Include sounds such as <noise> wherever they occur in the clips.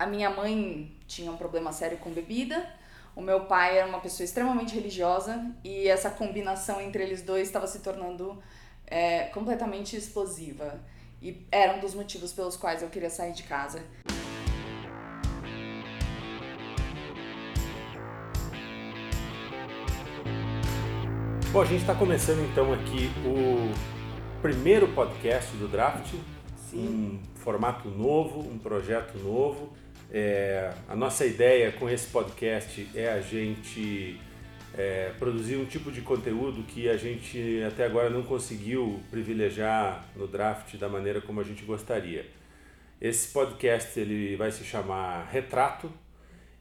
a minha mãe tinha um problema sério com bebida, o meu pai era uma pessoa extremamente religiosa e essa combinação entre eles dois estava se tornando é, completamente explosiva. E era um dos motivos pelos quais eu queria sair de casa. Bom, a gente está começando então aqui o primeiro podcast do Draft, Sim. um formato novo, um projeto novo. É, a nossa ideia com esse podcast é a gente é, produzir um tipo de conteúdo que a gente até agora não conseguiu privilegiar no draft da maneira como a gente gostaria. Esse podcast ele vai se chamar Retrato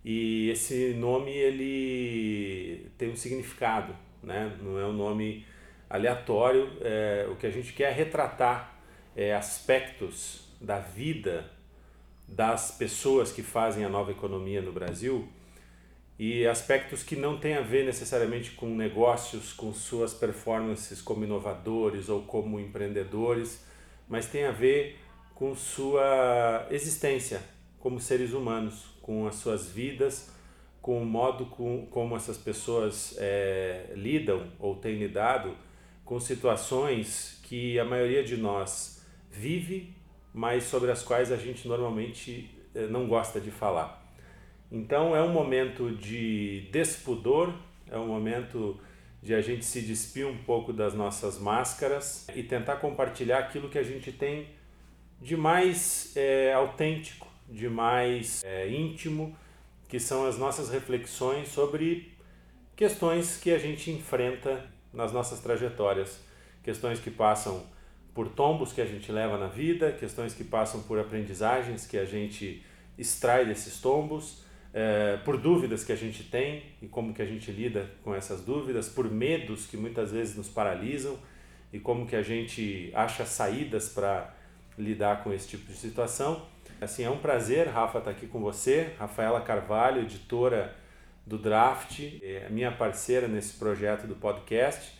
e esse nome ele tem um significado, né? não é um nome aleatório. É, o que a gente quer é retratar é, aspectos da vida das pessoas que fazem a nova economia no Brasil e aspectos que não têm a ver necessariamente com negócios, com suas performances como inovadores ou como empreendedores, mas tem a ver com sua existência como seres humanos, com as suas vidas, com o modo com, como essas pessoas é, lidam ou têm lidado com situações que a maioria de nós vive, mas sobre as quais a gente normalmente é, não gosta de falar. Então é um momento de despudor, é um momento de a gente se despir um pouco das nossas máscaras e tentar compartilhar aquilo que a gente tem de mais é, autêntico, de mais é, íntimo, que são as nossas reflexões sobre questões que a gente enfrenta nas nossas trajetórias, questões que passam por tombos que a gente leva na vida, questões que passam por aprendizagens que a gente extrai desses tombos, é, por dúvidas que a gente tem e como que a gente lida com essas dúvidas, por medos que muitas vezes nos paralisam e como que a gente acha saídas para lidar com esse tipo de situação. Assim, é um prazer, Rafa, estar tá aqui com você, Rafaela Carvalho, editora do Draft, é minha parceira nesse projeto do podcast.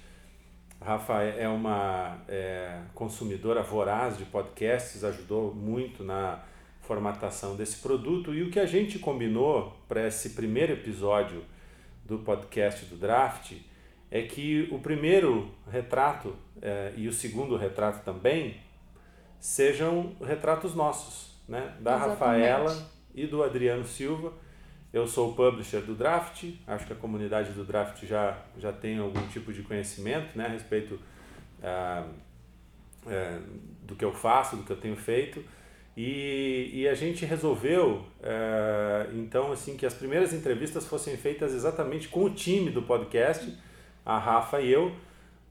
Rafa é uma é, consumidora voraz de podcasts, ajudou muito na formatação desse produto e o que a gente combinou para esse primeiro episódio do podcast do Draft é que o primeiro retrato é, e o segundo retrato também sejam retratos nossos, né? da Exatamente. Rafaela e do Adriano Silva. Eu sou o publisher do Draft, acho que a comunidade do Draft já, já tem algum tipo de conhecimento né, a respeito ah, é, do que eu faço, do que eu tenho feito. E, e a gente resolveu, é, então, assim, que as primeiras entrevistas fossem feitas exatamente com o time do podcast, a Rafa e eu,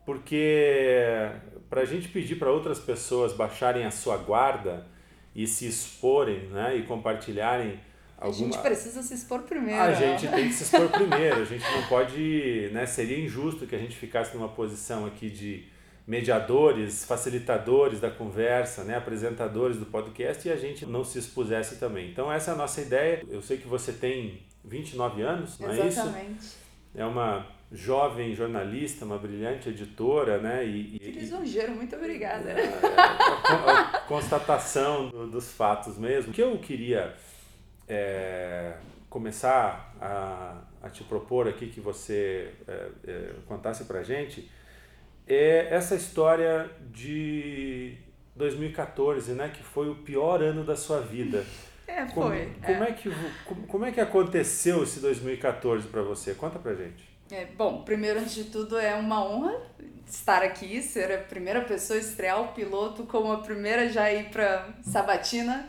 porque para a gente pedir para outras pessoas baixarem a sua guarda e se exporem né, e compartilharem Alguma... A gente precisa se expor primeiro. A gente tem que se expor primeiro. A gente não pode, né? Seria injusto que a gente ficasse numa posição aqui de mediadores, facilitadores da conversa, né, apresentadores do podcast e a gente não se expusesse também. Então essa é a nossa ideia. Eu sei que você tem 29 anos, não Exatamente. é isso? Exatamente. É uma jovem jornalista, uma brilhante editora, né? E, e, que lisonjeiro, muito obrigada. É, a, a, constatação do, dos fatos mesmo. O que eu queria é, começar a, a, te propor aqui que você é, é, contasse pra gente é essa história de 2014, né, que foi o pior ano da sua vida. <laughs> É, como, foi. Como é. é, que, como, como é que aconteceu esse 2014 para você? Conta pra gente. É, bom, primeiro, antes de tudo, é uma honra estar aqui, ser a primeira pessoa a estrear o piloto como a primeira já ir para sabatina.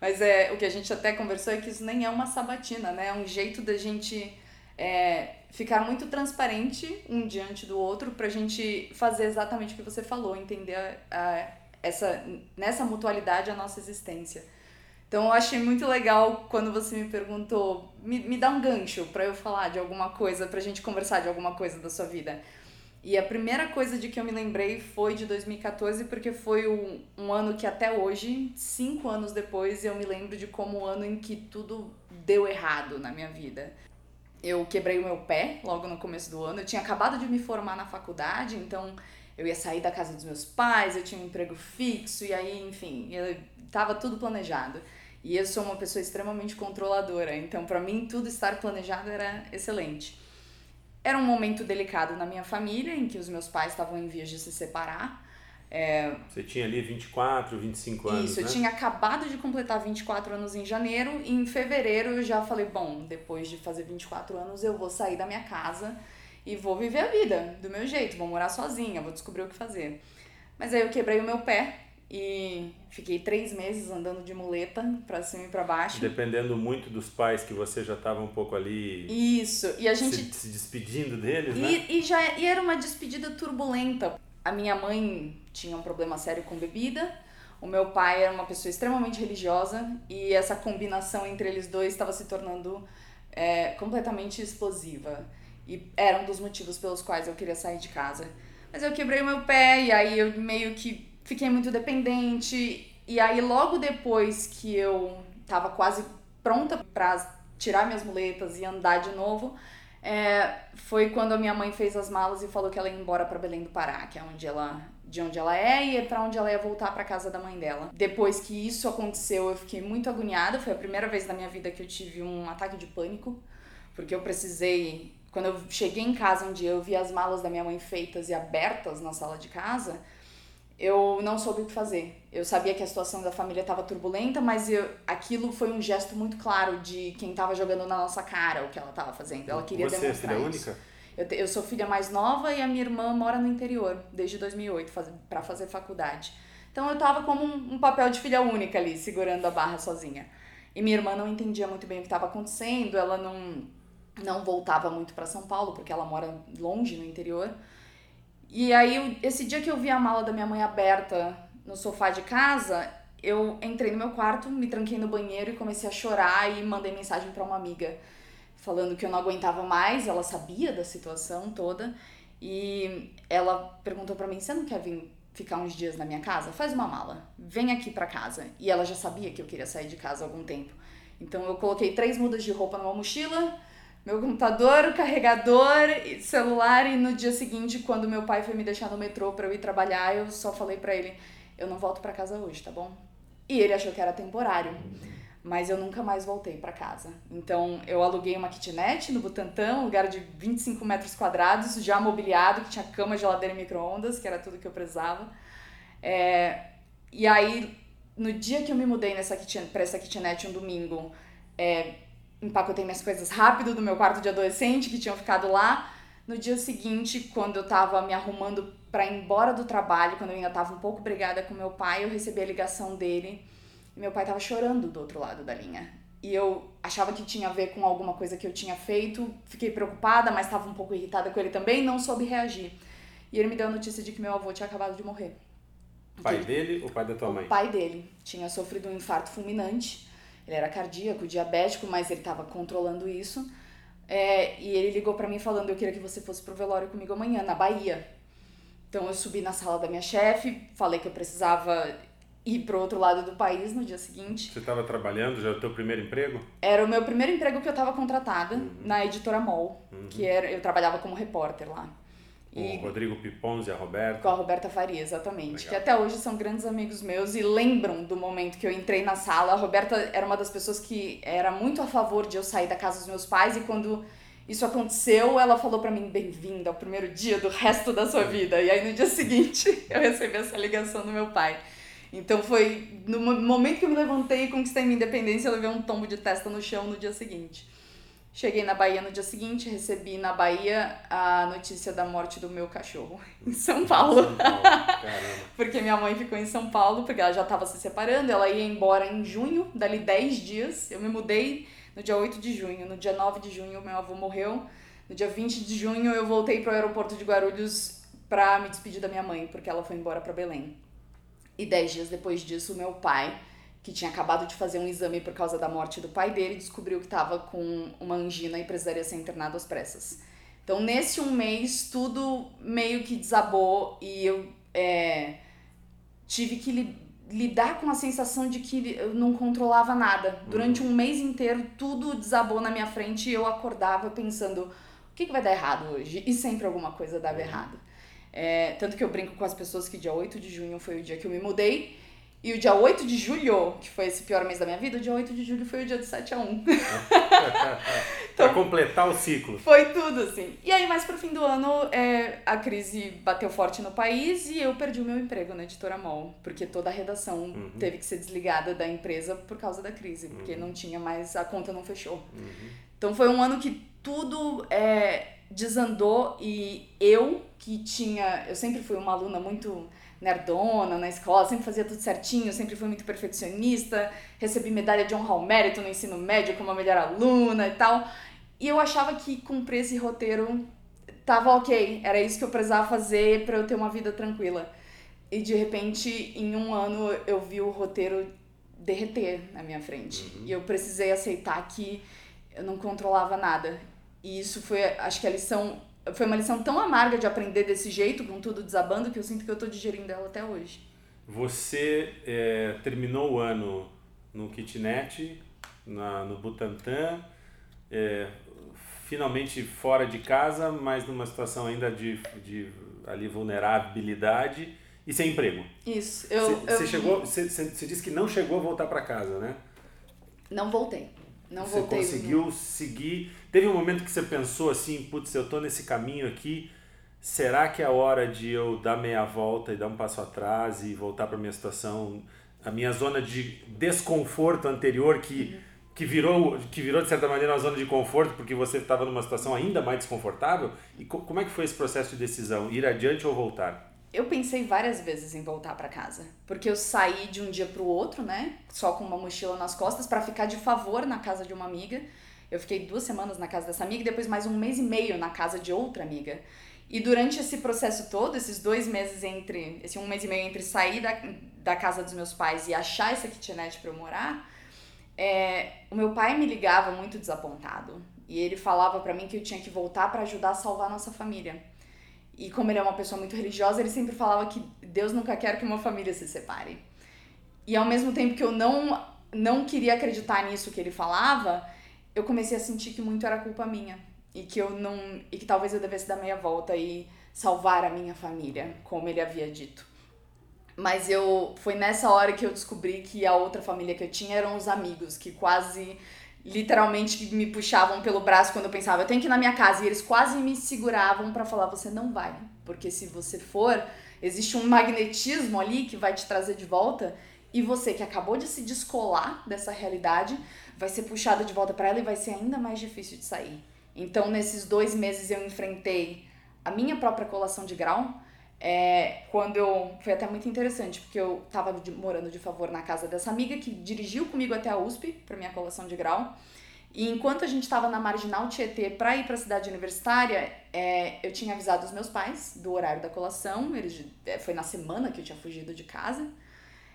Mas é, o que a gente até conversou é que isso nem é uma sabatina, né? É um jeito da gente é, ficar muito transparente um diante do outro pra gente fazer exatamente o que você falou, entender a, a, essa, nessa mutualidade a nossa existência. Então eu achei muito legal quando você me perguntou, me, me dá um gancho para eu falar de alguma coisa, pra gente conversar de alguma coisa da sua vida. E a primeira coisa de que eu me lembrei foi de 2014, porque foi um, um ano que até hoje, cinco anos depois, eu me lembro de como o ano em que tudo deu errado na minha vida. Eu quebrei o meu pé logo no começo do ano. Eu tinha acabado de me formar na faculdade, então eu ia sair da casa dos meus pais, eu tinha um emprego fixo, e aí, enfim, eu, tava tudo planejado. E eu sou uma pessoa extremamente controladora, então para mim tudo estar planejado era excelente. Era um momento delicado na minha família, em que os meus pais estavam em vias de se separar. É... Você tinha ali 24, 25 anos, Isso, né? eu tinha acabado de completar 24 anos em janeiro e em fevereiro eu já falei, bom, depois de fazer 24 anos eu vou sair da minha casa e vou viver a vida do meu jeito, vou morar sozinha, vou descobrir o que fazer. Mas aí eu quebrei o meu pé e fiquei três meses andando de muleta para cima e para baixo. Dependendo muito dos pais que você já estava um pouco ali. Isso, e a gente. Se, se despedindo deles, e, né? E, já, e era uma despedida turbulenta. A minha mãe tinha um problema sério com bebida, o meu pai era uma pessoa extremamente religiosa e essa combinação entre eles dois estava se tornando é, completamente explosiva. E era um dos motivos pelos quais eu queria sair de casa. Mas eu quebrei meu pé e aí eu meio que fiquei muito dependente. E aí, logo depois que eu tava quase pronta para tirar minhas muletas e andar de novo, é, foi quando a minha mãe fez as malas e falou que ela ia embora para Belém do Pará, que é onde ela, de onde ela é, e é para onde ela ia voltar para casa da mãe dela. Depois que isso aconteceu, eu fiquei muito agoniada. Foi a primeira vez na minha vida que eu tive um ataque de pânico, porque eu precisei. Quando eu cheguei em casa um dia, eu vi as malas da minha mãe feitas e abertas na sala de casa eu não soube o que fazer. Eu sabia que a situação da família estava turbulenta, mas eu, aquilo foi um gesto muito claro de quem estava jogando na nossa cara o que ela estava fazendo. Ela queria Você demonstrar é filha isso. única? Eu, te- eu sou filha mais nova e a minha irmã mora no interior desde 2008 faz, para fazer faculdade. Então eu tava como um, um papel de filha única ali, segurando a barra sozinha. E minha irmã não entendia muito bem o que estava acontecendo, ela não não voltava muito para São Paulo porque ela mora longe no interior. E aí, esse dia que eu vi a mala da minha mãe aberta no sofá de casa, eu entrei no meu quarto, me tranquei no banheiro e comecei a chorar e mandei mensagem para uma amiga falando que eu não aguentava mais, ela sabia da situação toda e ela perguntou para mim: "Você não quer vir ficar uns dias na minha casa? Faz uma mala. Vem aqui para casa". E ela já sabia que eu queria sair de casa há algum tempo. Então eu coloquei três mudas de roupa numa mochila, meu computador, o carregador, celular e no dia seguinte, quando meu pai foi me deixar no metrô para eu ir trabalhar, eu só falei para ele: "Eu não volto para casa hoje, tá bom?" E ele achou que era temporário. Mas eu nunca mais voltei para casa. Então eu aluguei uma kitnet no Butantã, um lugar de 25 metros quadrados, já mobiliado, que tinha cama, geladeira e micro-ondas, que era tudo que eu precisava. É, e aí, no dia que eu me mudei nessa kitchen, pra essa kitnet, um domingo, é, empacotei minhas coisas rápido do meu quarto de adolescente, que tinham ficado lá. No dia seguinte, quando eu tava me arrumando para ir embora do trabalho, quando eu ainda tava um pouco brigada com meu pai, eu recebi a ligação dele e meu pai tava chorando do outro lado da linha. E eu achava que tinha a ver com alguma coisa que eu tinha feito, fiquei preocupada, mas estava um pouco irritada com ele também, não soube reagir. E ele me deu a notícia de que meu avô tinha acabado de morrer. Pai dele ou pai da tua mãe? o pai dele tinha sofrido um infarto fulminante. Ele era cardíaco, diabético, mas ele estava controlando isso. É, e ele ligou para mim falando: Eu queria que você fosse pro velório comigo amanhã, na Bahia. Então eu subi na sala da minha chefe, falei que eu precisava ir pro outro lado do país no dia seguinte. Você estava trabalhando, já é o teu primeiro emprego? Era o meu primeiro emprego que eu estava contratada Uhum. na editora MOL, que era, eu trabalhava como repórter lá. O Rodrigo Pipons e a Roberta. Com a Roberta Faria, exatamente. Legal. Que até hoje são grandes amigos meus e lembram do momento que eu entrei na sala. A Roberta era uma das pessoas que era muito a favor de eu sair da casa dos meus pais e quando isso aconteceu, ela falou pra mim: bem-vinda ao primeiro dia do resto da sua vida. E aí no dia seguinte <laughs> eu recebi essa ligação do meu pai. Então foi no mo- momento que eu me levantei e conquistei minha independência, eu levei um tombo de testa no chão no dia seguinte. Cheguei na Bahia no dia seguinte, recebi na Bahia a notícia da morte do meu cachorro em São Paulo. São Paulo. <laughs> Porque minha mãe ficou em São Paulo, porque ela já estava se separando, ela ia embora em junho, dali 10 dias. Eu me mudei no dia 8 de junho. No dia 9 de junho, meu avô morreu. No dia 20 de junho, eu voltei para o aeroporto de Guarulhos para me despedir da minha mãe, porque ela foi embora para Belém. E 10 dias depois disso, meu pai, que tinha acabado de fazer um exame por causa da morte do pai dele, descobriu que estava com uma angina e precisaria ser internado às pressas. Então, nesse um mês, tudo meio que desabou e eu é, tive que li- lidar com a sensação de que eu não controlava nada. Durante um mês inteiro, tudo desabou na minha frente e eu acordava pensando: o que, que vai dar errado hoje? E sempre alguma coisa dava errado. É, tanto que eu brinco com as pessoas que dia 8 de junho foi o dia que eu me mudei. E o dia 8 de julho, que foi esse pior mês da minha vida, o dia 8 de julho foi o dia do 7 a 1 então, <laughs> pra completar o ciclo. Foi tudo, assim. E aí, mais pro fim do ano, é, a crise bateu forte no país e eu perdi o meu emprego na editora MOL. Porque toda a redação uhum. teve que ser desligada da empresa por causa da crise. Porque uhum. não tinha mais, a conta não fechou. Uhum. Então foi um ano que tudo é, desandou e eu, que tinha. Eu sempre fui uma aluna muito nerdona na escola, sempre fazia tudo certinho, sempre fui muito perfeccionista, recebi medalha de honra ao mérito no ensino médio como a melhor aluna e tal. E eu achava que cumprir esse roteiro tava ok, era isso que eu precisava fazer para eu ter uma vida tranquila. E de repente, em um ano, eu vi o roteiro derreter na minha frente. Uhum. E eu precisei aceitar que eu não controlava nada. E isso foi, acho que a lição foi uma lição tão amarga de aprender desse jeito, com tudo desabando, que eu sinto que eu tô digerindo ela até hoje. Você é, terminou o ano no kitnet, na, no Butantã, é, finalmente fora de casa, mas numa situação ainda de, de ali vulnerabilidade e sem emprego. Isso. Eu, você, eu... chegou, você, você disse que não chegou a voltar para casa, né? Não voltei. Não você voltei. conseguiu seguir. Teve um momento que você pensou assim, putz, eu tô nesse caminho aqui. Será que é a hora de eu dar meia volta e dar um passo atrás e voltar para minha situação, a minha zona de desconforto anterior que uhum. que virou que virou de certa maneira uma zona de conforto porque você estava numa situação ainda mais desconfortável? E co como é que foi esse processo de decisão, ir adiante ou voltar? Eu pensei várias vezes em voltar para casa, porque eu saí de um dia para o outro, né, só com uma mochila nas costas para ficar de favor na casa de uma amiga. Eu fiquei duas semanas na casa dessa amiga e depois mais um mês e meio na casa de outra amiga. E durante esse processo todo, esses dois meses entre, esse um mês e meio entre sair da, da casa dos meus pais e achar essa kitnet para eu morar, é, o meu pai me ligava muito desapontado e ele falava para mim que eu tinha que voltar para ajudar a salvar a nossa família. E como ele é uma pessoa muito religiosa, ele sempre falava que Deus nunca quer que uma família se separe. E ao mesmo tempo que eu não não queria acreditar nisso que ele falava, eu comecei a sentir que muito era culpa minha e que eu não e que talvez eu devesse dar meia volta e salvar a minha família, como ele havia dito. Mas eu foi nessa hora que eu descobri que a outra família que eu tinha eram os amigos, que quase literalmente me puxavam pelo braço quando eu pensava, eu tenho que ir na minha casa. E eles quase me seguravam para falar, você não vai. Porque se você for, existe um magnetismo ali que vai te trazer de volta. E você que acabou de se descolar dessa realidade, vai ser puxada de volta para ela e vai ser ainda mais difícil de sair. Então, nesses dois meses eu enfrentei a minha própria colação de grau, é, quando eu. Foi até muito interessante, porque eu tava de, morando de favor na casa dessa amiga que dirigiu comigo até a USP para minha colação de grau. E enquanto a gente estava na marginal Tietê para ir para a cidade universitária, é, eu tinha avisado os meus pais do horário da colação. Eles, é, foi na semana que eu tinha fugido de casa.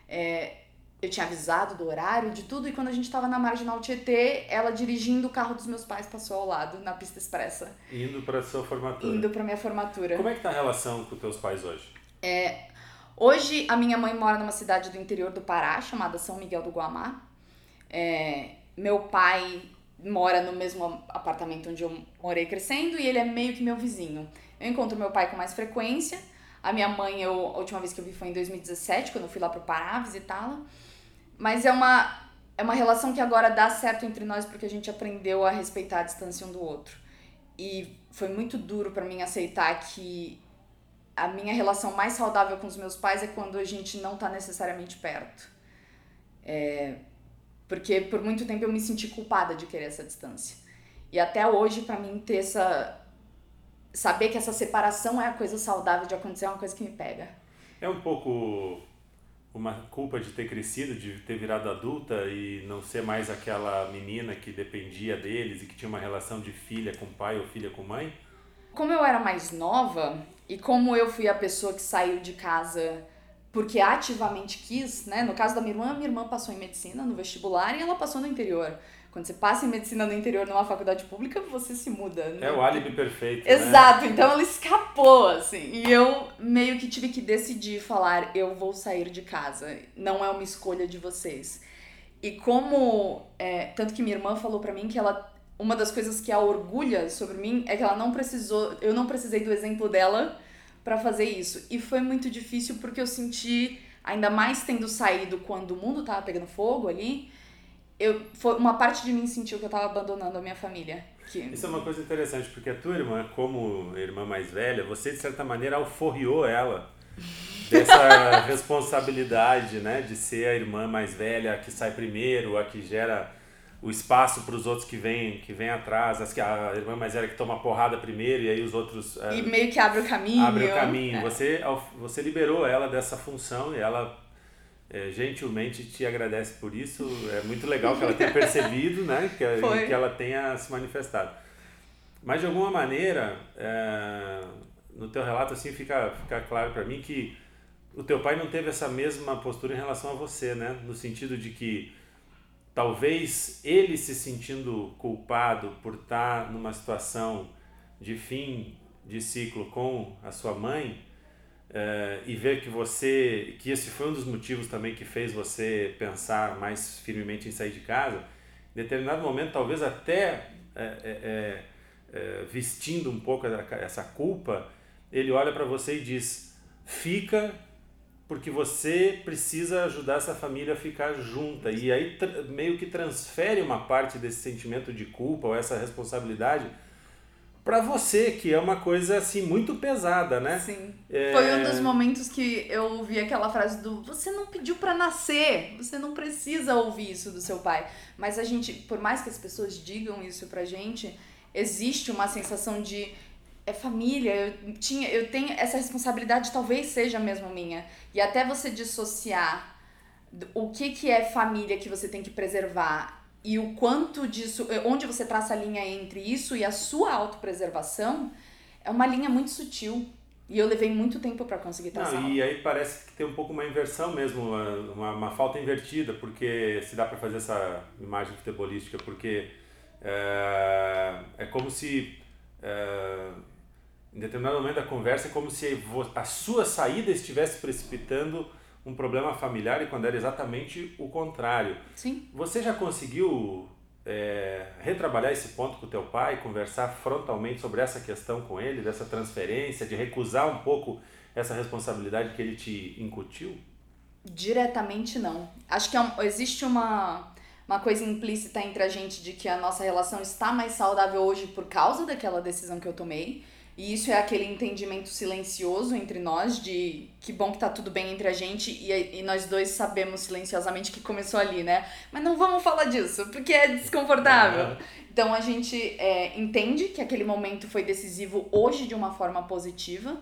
É, eu tinha avisado do horário, de tudo, e quando a gente tava na Marginal Tietê, ela dirigindo o carro dos meus pais passou ao lado, na pista expressa. Indo para sua formatura. Indo para minha formatura. Como é que tá a relação com teus pais hoje? É, hoje a minha mãe mora numa cidade do interior do Pará, chamada São Miguel do Guamá. É, meu pai mora no mesmo apartamento onde eu morei crescendo e ele é meio que meu vizinho. Eu encontro meu pai com mais frequência. A minha mãe, eu, a última vez que eu vi foi em 2017, quando eu fui lá pro Pará visitá-la. Mas é uma, é uma relação que agora dá certo entre nós porque a gente aprendeu a respeitar a distância um do outro. E foi muito duro para mim aceitar que a minha relação mais saudável com os meus pais é quando a gente não tá necessariamente perto. É, porque por muito tempo eu me senti culpada de querer essa distância. E até hoje, para mim, ter essa. Saber que essa separação é a coisa saudável de acontecer é uma coisa que me pega. É um pouco uma culpa de ter crescido, de ter virado adulta e não ser mais aquela menina que dependia deles e que tinha uma relação de filha com pai ou filha com mãe? Como eu era mais nova e como eu fui a pessoa que saiu de casa porque ativamente quis, né? No caso da minha irmã, minha irmã passou em medicina no vestibular e ela passou no interior. Quando você passa em medicina no interior numa faculdade pública, você se muda. Né? É o álibi perfeito. Né? Exato, né? então ela escapou, assim. E eu meio que tive que decidir falar: eu vou sair de casa. Não é uma escolha de vocês. E como. É, tanto que minha irmã falou para mim que ela. Uma das coisas que a orgulha sobre mim é que ela não precisou. Eu não precisei do exemplo dela para fazer isso. E foi muito difícil porque eu senti ainda mais tendo saído quando o mundo tava pegando fogo ali, eu foi uma parte de mim sentiu que eu tava abandonando a minha família. Que... Isso é uma coisa interessante, porque a tua irmã, como irmã mais velha, você de certa maneira alforriou ela <laughs> dessa responsabilidade, né, de ser a irmã mais velha, a que sai primeiro, a que gera o espaço para os outros que vêm que vem atrás, as que a irmã mais velha que toma porrada primeiro e aí os outros e é, meio que abre o caminho. Abre o caminho. É. Você você liberou ela dessa função e ela é, gentilmente te agradece por isso. É muito legal que ela tenha percebido, né? Que, que ela tenha se manifestado. Mas de alguma maneira, é, no teu relato assim fica, fica claro para mim que o teu pai não teve essa mesma postura em relação a você, né? No sentido de que talvez ele se sentindo culpado por estar numa situação de fim de ciclo com a sua mãe, Uh, e ver que você que esse foi um dos motivos também que fez você pensar mais firmemente em sair de casa em determinado momento talvez até é, é, é, vestindo um pouco essa culpa ele olha para você e diz fica porque você precisa ajudar essa família a ficar junta. E aí meio que transfere uma parte desse sentimento de culpa ou essa responsabilidade para você, que é uma coisa assim muito pesada, né? Sim. É... Foi um dos momentos que eu ouvi aquela frase do você não pediu para nascer, você não precisa ouvir isso do seu pai. Mas a gente, por mais que as pessoas digam isso pra gente, existe uma sensação de é família, eu tinha, eu tenho essa responsabilidade talvez seja mesmo minha. E até você dissociar o que que é família que você tem que preservar e o quanto disso, eh, onde você traça a linha entre isso e a sua autopreservação, é uma linha muito sutil. E eu levei muito tempo para conseguir traçar. Não, e aí parece que tem um pouco uma inversão mesmo, uma, uma falta invertida, porque se dá para fazer essa imagem futebolística, porque é, é como se é, em determinado momento da conversa é como se a sua saída estivesse precipitando um problema familiar e quando era exatamente o contrário. Sim. Você já conseguiu é, retrabalhar esse ponto com o teu pai, conversar frontalmente sobre essa questão com ele, dessa transferência, de recusar um pouco essa responsabilidade que ele te incutiu? Diretamente não. Acho que é um, existe uma, uma coisa implícita entre a gente de que a nossa relação está mais saudável hoje por causa daquela decisão que eu tomei e isso é aquele entendimento silencioso entre nós de que bom que tá tudo bem entre a gente e, e nós dois sabemos silenciosamente que começou ali, né? Mas não vamos falar disso, porque é desconfortável. Então a gente é, entende que aquele momento foi decisivo hoje de uma forma positiva,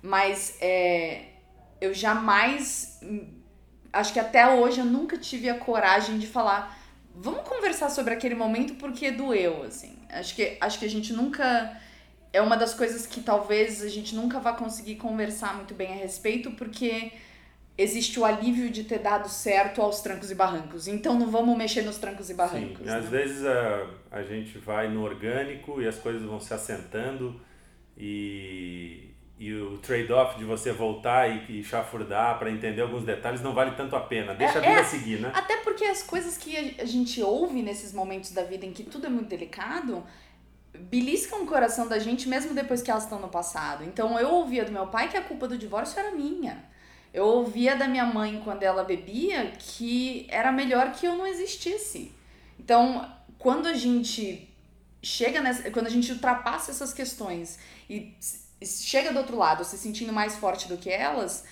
mas é, eu jamais. Acho que até hoje eu nunca tive a coragem de falar. Vamos conversar sobre aquele momento porque doeu, assim. Acho que, acho que a gente nunca é uma das coisas que talvez a gente nunca vá conseguir conversar muito bem a respeito, porque existe o alívio de ter dado certo aos trancos e barrancos. Então não vamos mexer nos trancos e barrancos. Sim, né? às vezes a, a gente vai no orgânico e as coisas vão se assentando e, e o trade-off de você voltar e, e chafurdar para entender alguns detalhes não vale tanto a pena. Deixa é, a vida é, seguir, né? Até porque as coisas que a gente ouve nesses momentos da vida em que tudo é muito delicado beliscam o coração da gente mesmo depois que elas estão no passado. Então eu ouvia do meu pai que a culpa do divórcio era minha. Eu ouvia da minha mãe quando ela bebia que era melhor que eu não existisse. Então, quando a gente chega nessa, quando a gente ultrapassa essas questões e chega do outro lado se sentindo mais forte do que elas,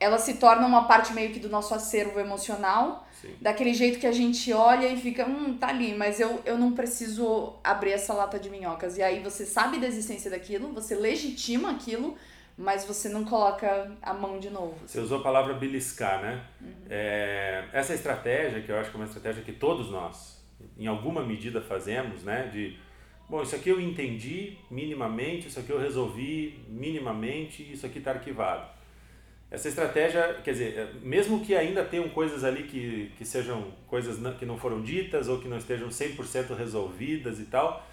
elas se tornam uma parte meio que do nosso acervo emocional Sim. Daquele jeito que a gente olha e fica, hum, tá ali, mas eu, eu não preciso abrir essa lata de minhocas. E aí você sabe da existência daquilo, você legitima aquilo, mas você não coloca a mão de novo. Você usou a palavra beliscar, né? Uhum. É, essa estratégia, que eu acho que é uma estratégia que todos nós, em alguma medida, fazemos, né? De, bom, isso aqui eu entendi minimamente, isso aqui eu resolvi minimamente, isso aqui está arquivado. Essa estratégia, quer dizer, é, mesmo que ainda tenham coisas ali que, que sejam coisas que não foram ditas ou que não estejam 100% resolvidas e tal,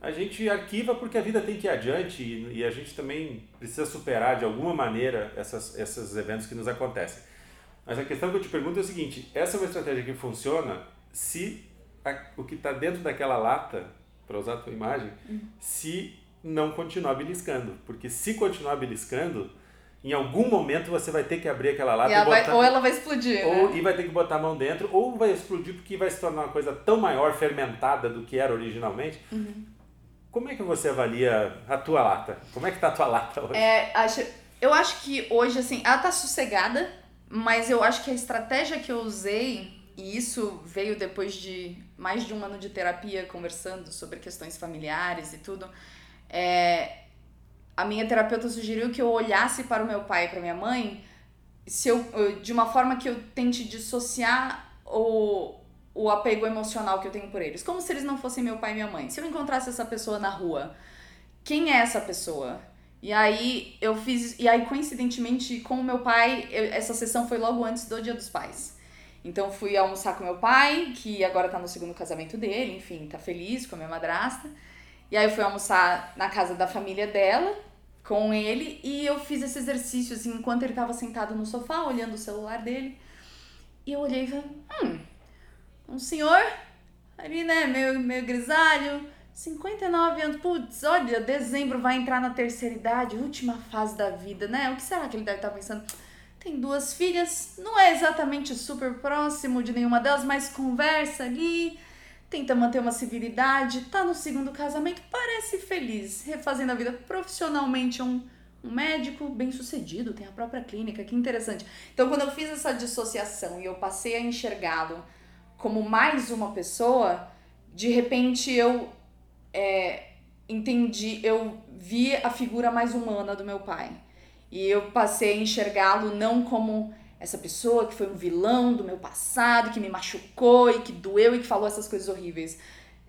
a gente arquiva porque a vida tem que ir adiante e, e, a gente também precisa superar de alguma maneira essas, esses eventos que nos acontecem. Mas a questão que eu te pergunto é o seguinte: essa é uma estratégia que funciona se a, o que está dentro daquela lata, para usar a tua imagem, uhum. se não continuar beliscando. Porque se continuar beliscando, em algum momento você vai ter que abrir aquela lata e ela botar, vai, ou ela vai explodir, ou, né? e vai ter que botar a mão dentro, ou vai explodir porque vai se tornar uma coisa tão maior, fermentada do que era originalmente. Uhum. Como é que você avalia a tua lata? Como é que tá a tua lata hoje? É, acho, eu acho que hoje, assim, ela tá sossegada, mas eu acho que a estratégia que eu usei, e isso veio depois de mais de um ano de terapia conversando sobre questões familiares e tudo, é, a minha terapeuta sugeriu que eu olhasse para o meu pai e para minha mãe se eu, de uma forma que eu tente dissociar o, o apego emocional que eu tenho por eles. Como se eles não fossem meu pai e minha mãe. Se eu encontrasse essa pessoa na rua, quem é essa pessoa? E aí eu fiz. E aí, coincidentemente, com o meu pai, eu, essa sessão foi logo antes do Dia dos Pais. Então fui almoçar com meu pai, que agora tá no segundo casamento dele, enfim, tá feliz com a minha madrasta. E aí eu fui almoçar na casa da família dela, com ele, e eu fiz esse exercício, assim, enquanto ele tava sentado no sofá, olhando o celular dele. E eu olhei e falei, hum, um senhor ali, né, meio, meio grisalho, 59 anos, putz, olha, dezembro vai entrar na terceira idade, última fase da vida, né? O que será que ele deve estar pensando? Tem duas filhas, não é exatamente super próximo de nenhuma delas, mas conversa ali, tenta manter uma civilidade, tá no segundo casamento, parece feliz, refazendo a vida profissionalmente, um, um médico bem sucedido, tem a própria clínica, que interessante. Então, quando eu fiz essa dissociação e eu passei a enxergá-lo como mais uma pessoa, de repente eu é, entendi, eu vi a figura mais humana do meu pai. E eu passei a enxergá-lo não como essa pessoa que foi um vilão do meu passado, que me machucou e que doeu e que falou essas coisas horríveis.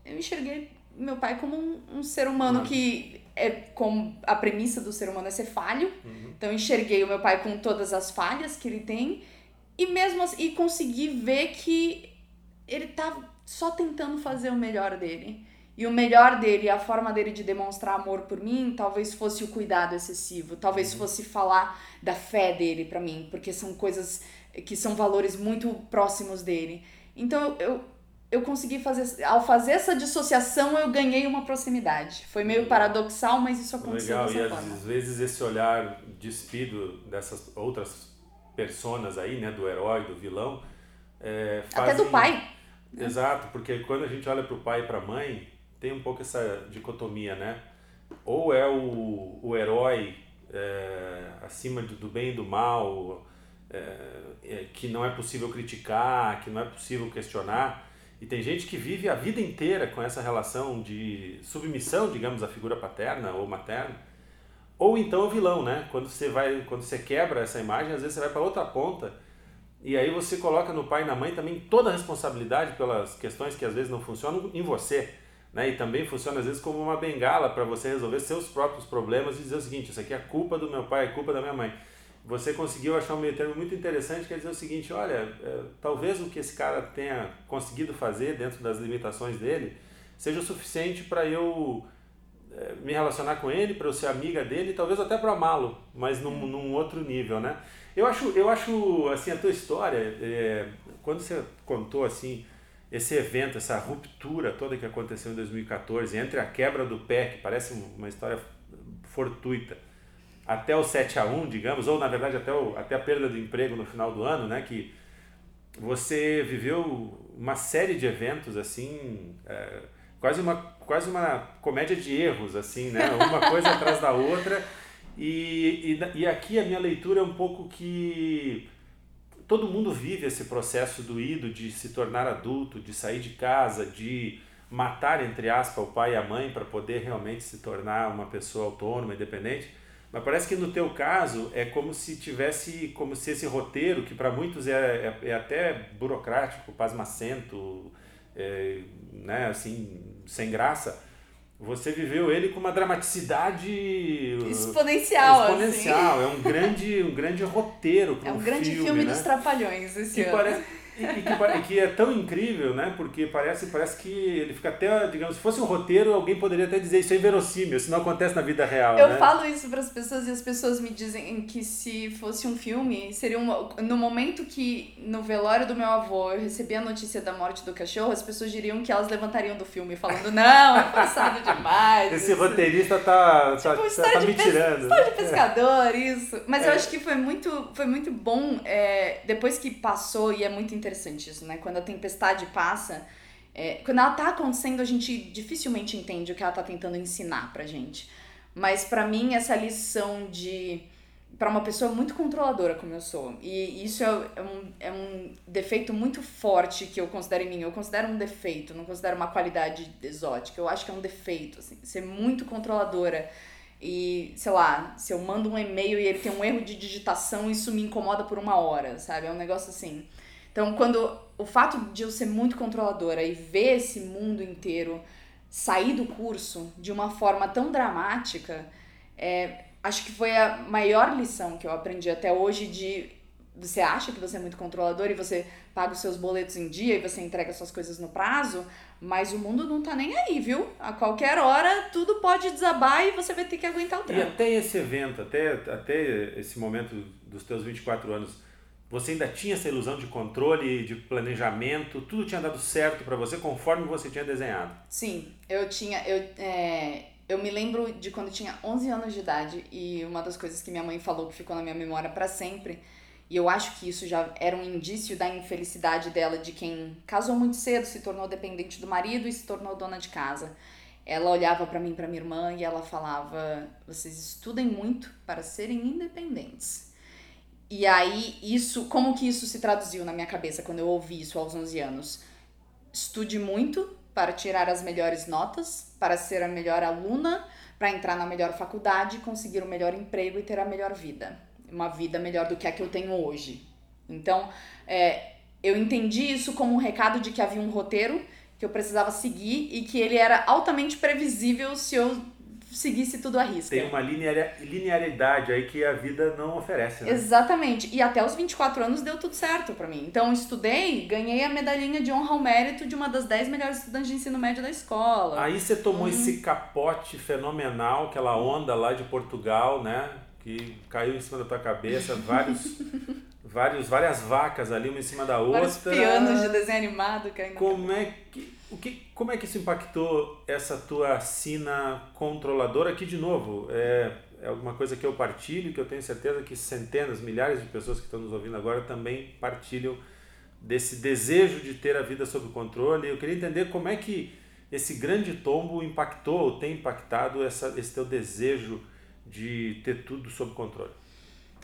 Eu enxerguei meu pai como um, um ser humano que é como a premissa do ser humano é ser falho. Uhum. Então eu enxerguei o meu pai com todas as falhas que ele tem e mesmo assim, e consegui ver que ele tá só tentando fazer o melhor dele. E o melhor dele, a forma dele de demonstrar amor por mim, talvez fosse o cuidado excessivo, talvez fosse falar da fé dele para mim, porque são coisas que são valores muito próximos dele. Então eu, eu consegui fazer, ao fazer essa dissociação, eu ganhei uma proximidade. Foi meio paradoxal, mas isso aconteceu Legal, e forma. às vezes esse olhar despido dessas outras personas aí, né, do herói, do vilão, é, Até do fazem- pai. Exato, porque quando a gente olha para o pai e para a mãe, tem um pouco essa dicotomia, né? Ou é o, o herói é, acima do, do bem e do mal, é, é, que não é possível criticar, que não é possível questionar. E tem gente que vive a vida inteira com essa relação de submissão, digamos, à figura paterna ou materna. Ou então o vilão, né? Quando você vai, quando você quebra essa imagem, às vezes você vai para outra ponta e aí você coloca no pai e na mãe também toda a responsabilidade pelas questões que às vezes não funcionam em você. Né? E também funciona às vezes como uma bengala para você resolver seus próprios problemas e dizer o seguinte, isso aqui é culpa do meu pai, é culpa da minha mãe. Você conseguiu achar um meio termo muito interessante, quer dizer o seguinte, olha, é, talvez o que esse cara tenha conseguido fazer dentro das limitações dele seja o suficiente para eu é, me relacionar com ele, para eu ser amiga dele, talvez até para amá-lo, mas num, num outro nível, né? Eu acho, eu acho assim, a tua história, é, quando você contou assim, esse evento, essa ruptura toda que aconteceu em 2014, entre a quebra do pé, que parece uma história fortuita, até o 7 a 1 digamos, ou na verdade até, o, até a perda do emprego no final do ano, né? Que você viveu uma série de eventos assim, é, quase, uma, quase uma comédia de erros, assim, né? Uma coisa atrás da outra. E, e, e aqui a minha leitura é um pouco que todo mundo vive esse processo do ido de se tornar adulto, de sair de casa, de matar, entre aspas, o pai e a mãe para poder realmente se tornar uma pessoa autônoma, independente. Mas parece que no teu caso é como se tivesse, como se esse roteiro, que para muitos é, é, é, até burocrático, pasmacento, é, né, assim, sem graça, você viveu ele com uma dramaticidade exponencial. exponencial. Assim. É um grande, um grande roteiro para É um grande filme, filme dos né? Trapalhões esse que ano. parece, E, que, que, é tão incrível, né? Porque parece, parece que ele fica até, digamos, se fosse um roteiro, alguém poderia até dizer isso é inverossímil, isso não acontece na vida real. Eu né? falo isso para as pessoas e as pessoas me dizem que se fosse um filme, seria uma, no momento que no velório do meu avô eu recebi a notícia da morte do cachorro, as pessoas diriam que elas levantariam do filme falando: não, é passado demais. Esse isso. roteirista tá, tá, tipo, tá, tá me tirando. História de pescador, isso. Mas é. eu acho que foi muito, foi muito bom é, depois que passou, e é muito interessante interessante isso, né? Quando a tempestade passa, é, quando ela tá acontecendo, a gente dificilmente entende o que ela tá tentando ensinar pra gente. Mas para mim, essa lição de. para uma pessoa muito controladora como eu sou, e isso é, é, um, é um defeito muito forte que eu considero em mim. Eu considero um defeito, não considero uma qualidade exótica. Eu acho que é um defeito, assim, ser muito controladora. E, sei lá, se eu mando um e-mail e ele tem um erro de digitação, isso me incomoda por uma hora, sabe? É um negócio assim. Então, quando o fato de eu ser muito controladora e ver esse mundo inteiro sair do curso de uma forma tão dramática, é, acho que foi a maior lição que eu aprendi até hoje de você acha que você é muito controlador e você paga os seus boletos em dia e você entrega suas coisas no prazo, mas o mundo não tá nem aí, viu? A qualquer hora tudo pode desabar e você vai ter que aguentar o tempo. E até esse evento, até, até esse momento dos teus 24 anos, você ainda tinha essa ilusão de controle, de planejamento, tudo tinha dado certo para você conforme você tinha desenhado. Sim, eu tinha, eu, é, eu me lembro de quando eu tinha 11 anos de idade e uma das coisas que minha mãe falou que ficou na minha memória para sempre, e eu acho que isso já era um indício da infelicidade dela de quem casou muito cedo, se tornou dependente do marido e se tornou dona de casa. Ela olhava para mim, para minha irmã e ela falava: "Vocês estudem muito para serem independentes." E aí, isso, como que isso se traduziu na minha cabeça quando eu ouvi isso aos 11 anos? Estude muito para tirar as melhores notas, para ser a melhor aluna, para entrar na melhor faculdade, conseguir o melhor emprego e ter a melhor vida. Uma vida melhor do que a que eu tenho hoje. Então, é, eu entendi isso como um recado de que havia um roteiro que eu precisava seguir e que ele era altamente previsível se eu seguisse tudo à risca. Tem uma linearidade aí que a vida não oferece, né? Exatamente. E até os 24 anos deu tudo certo para mim. Então, estudei, ganhei a medalhinha de honra ao mérito de uma das 10 melhores estudantes de ensino médio da escola. Aí você tomou hum. esse capote fenomenal, aquela onda lá de Portugal, né? Que caiu em cima da tua cabeça, vários... <laughs> vários, várias vacas ali, uma em cima da outra. Vários pianos de desenho animado caindo. Como é que o que, como é que isso impactou essa tua sina controladora? Aqui, de novo, é, é alguma coisa que eu partilho, que eu tenho certeza que centenas, milhares de pessoas que estão nos ouvindo agora também partilham desse desejo de ter a vida sob controle. Eu queria entender como é que esse grande tombo impactou ou tem impactado essa, esse teu desejo de ter tudo sob controle.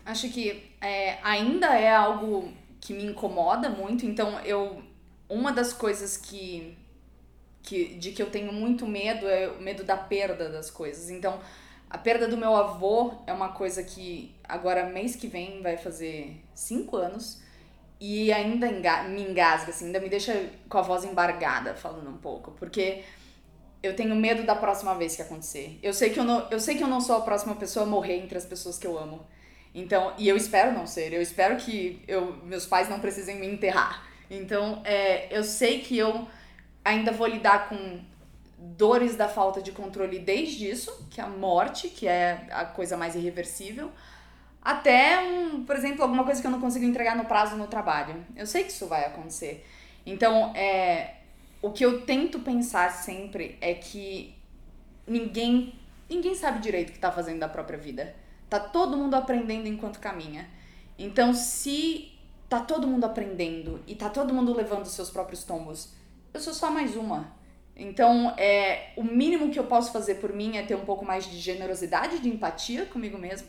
Acho que é, ainda é algo que me incomoda muito, então eu uma das coisas que que, de que eu tenho muito medo é o medo da perda das coisas. Então, a perda do meu avô é uma coisa que agora, mês que vem, vai fazer cinco anos e ainda me engasga, assim, ainda me deixa com a voz embargada falando um pouco, porque eu tenho medo da próxima vez que acontecer. Eu sei que eu não, eu sei que eu não sou a próxima pessoa a morrer entre as pessoas que eu amo. Então, e eu espero não ser. Eu espero que eu, meus pais não precisem me enterrar. Então, é, eu sei que eu ainda vou lidar com dores da falta de controle desde isso, que é a morte, que é a coisa mais irreversível, até um, por exemplo, alguma coisa que eu não consigo entregar no prazo no trabalho. Eu sei que isso vai acontecer. Então, é, o que eu tento pensar sempre é que ninguém ninguém sabe direito o que está fazendo da própria vida. Tá todo mundo aprendendo enquanto caminha. Então, se tá todo mundo aprendendo e tá todo mundo levando seus próprios tombos eu sou só mais uma. Então, é, o mínimo que eu posso fazer por mim é ter um pouco mais de generosidade, de empatia comigo mesmo,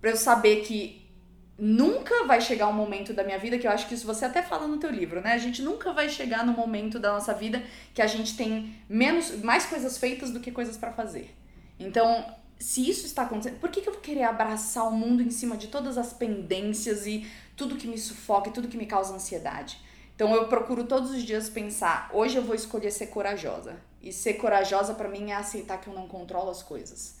para eu saber que nunca vai chegar um momento da minha vida que eu acho que isso você até fala no teu livro, né? A gente nunca vai chegar no momento da nossa vida que a gente tem menos mais coisas feitas do que coisas para fazer. Então, se isso está acontecendo, por que, que eu vou querer abraçar o mundo em cima de todas as pendências e tudo que me sufoca e tudo que me causa ansiedade? Então eu procuro todos os dias pensar, hoje eu vou escolher ser corajosa. E ser corajosa para mim é aceitar que eu não controlo as coisas.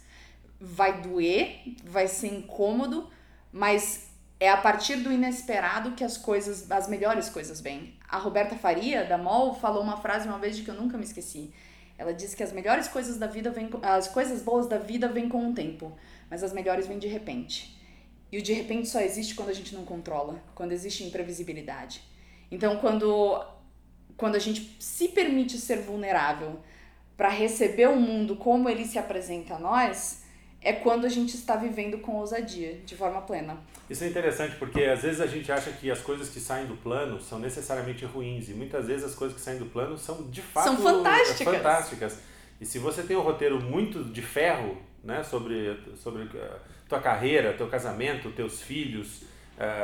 Vai doer, vai ser incômodo, mas é a partir do inesperado que as coisas, as melhores coisas vêm. A Roberta Faria, da MOL, falou uma frase uma vez de que eu nunca me esqueci. Ela disse que as melhores coisas da vida vêm, as coisas boas da vida vêm com o tempo, mas as melhores vêm de repente. E o de repente só existe quando a gente não controla, quando existe imprevisibilidade. Então, quando quando a gente se permite ser vulnerável para receber o mundo como ele se apresenta a nós, é quando a gente está vivendo com ousadia, de forma plena. Isso é interessante porque às vezes a gente acha que as coisas que saem do plano são necessariamente ruins e muitas vezes as coisas que saem do plano são de fato são fantásticas. fantásticas. E se você tem um roteiro muito de ferro, né, sobre sobre uh, tua carreira, teu casamento, teus filhos,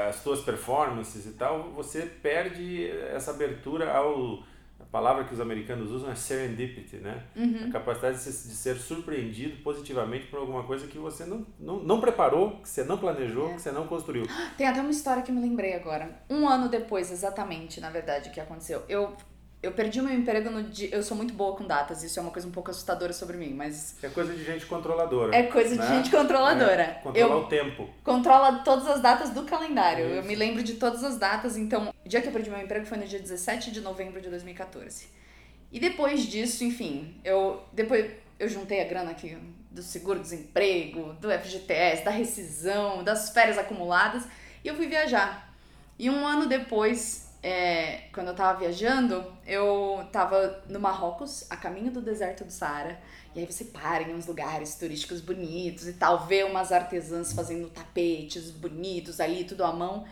as tuas performances e tal, você perde essa abertura ao a palavra que os americanos usam é serendipity, né? Uhum. A capacidade de ser, de ser, surpreendido positivamente por alguma coisa que você não, não, não preparou, que você não planejou, é. que você não construiu. Tem até uma história que me lembrei agora. Um ano depois, exatamente, na verdade, que aconteceu. Eu eu perdi meu emprego no dia. Eu sou muito boa com datas, isso é uma coisa um pouco assustadora sobre mim, mas. É coisa de gente controladora. É coisa né? de gente controladora. É, controlar eu o tempo. Controla todas as datas do calendário. eu me lembro de todas as datas, então. O dia que eu perdi meu emprego foi no dia 17 de novembro de 2014. E depois disso, enfim, eu. Depois eu juntei a grana aqui do seguro-desemprego, do FGTS, da rescisão, das férias acumuladas, e eu fui viajar. E um ano depois, é, quando eu tava viajando, eu tava no Marrocos, a caminho do deserto do Saara. E aí você para em uns lugares turísticos bonitos e tal, vê umas artesãs fazendo tapetes bonitos ali, tudo à mão.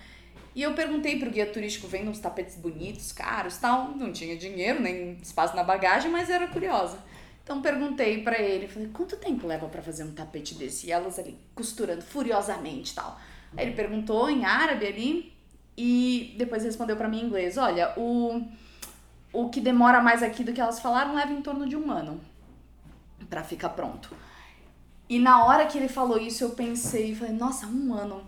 E eu perguntei pro guia turístico vendo uns tapetes bonitos, caros, tal, não tinha dinheiro nem espaço na bagagem, mas era curiosa. Então perguntei para ele, falei: "Quanto tempo leva para fazer um tapete desse?" E elas ali costurando furiosamente, tal. Aí ele perguntou em árabe ali, e depois respondeu para mim em inglês: Olha, o, o que demora mais aqui do que elas falaram leva em torno de um ano para ficar pronto. E na hora que ele falou isso, eu pensei, falei, nossa, um ano.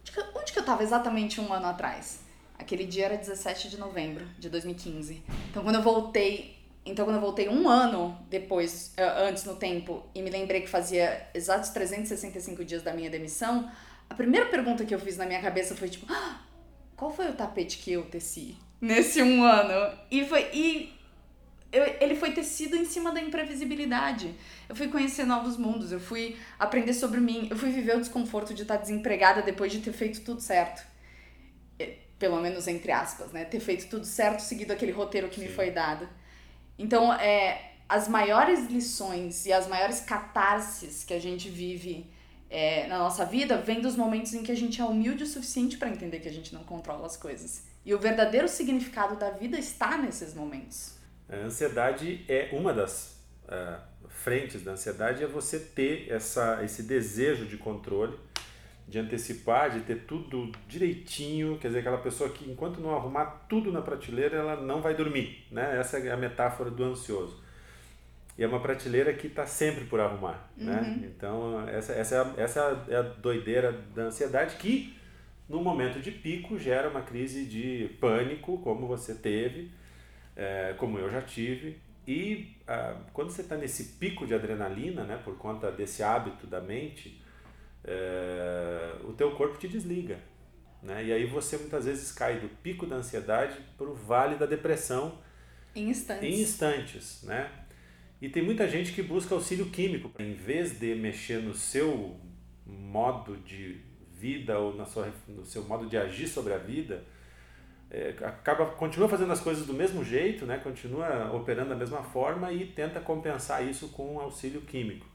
Onde que, onde que eu tava exatamente um ano atrás? Aquele dia era 17 de novembro de 2015. Então quando eu voltei, então quando eu voltei um ano depois, antes no tempo, e me lembrei que fazia exatos 365 dias da minha demissão, a primeira pergunta que eu fiz na minha cabeça foi tipo, ah, qual foi o tapete que eu teci nesse um ano? E foi. E eu, ele foi tecido em cima da imprevisibilidade. Eu fui conhecer novos mundos, eu fui aprender sobre mim, eu fui viver o desconforto de estar desempregada depois de ter feito tudo certo. Pelo menos entre aspas, né? Ter feito tudo certo, seguido aquele roteiro que Sim. me foi dado. Então, é, as maiores lições e as maiores catarses que a gente vive é, na nossa vida vem dos momentos em que a gente é humilde o suficiente para entender que a gente não controla as coisas. E o verdadeiro significado da vida está nesses momentos. A ansiedade é uma das uh, frentes da ansiedade, é você ter essa, esse desejo de controle, de antecipar, de ter tudo direitinho, quer dizer, aquela pessoa que enquanto não arrumar tudo na prateleira, ela não vai dormir, né? Essa é a metáfora do ansioso. E é uma prateleira que está sempre por arrumar, né? uhum. né? Então, essa, essa, é a, essa é a doideira da ansiedade que, no momento de pico, gera uma crise de pânico, como você teve, é, como eu já tive. E ah, quando você está nesse pico de adrenalina, né, por conta desse hábito da mente, é, o teu corpo te desliga. Né? E aí você muitas vezes cai do pico da ansiedade para o vale da depressão em instantes. Em instantes, né? E tem muita gente que busca auxílio químico. Em vez de mexer no seu modo de vida ou na sua, no seu modo de agir sobre a vida, é, acaba continua fazendo as coisas do mesmo jeito, né? continua operando da mesma forma e tenta compensar isso com um auxílio químico.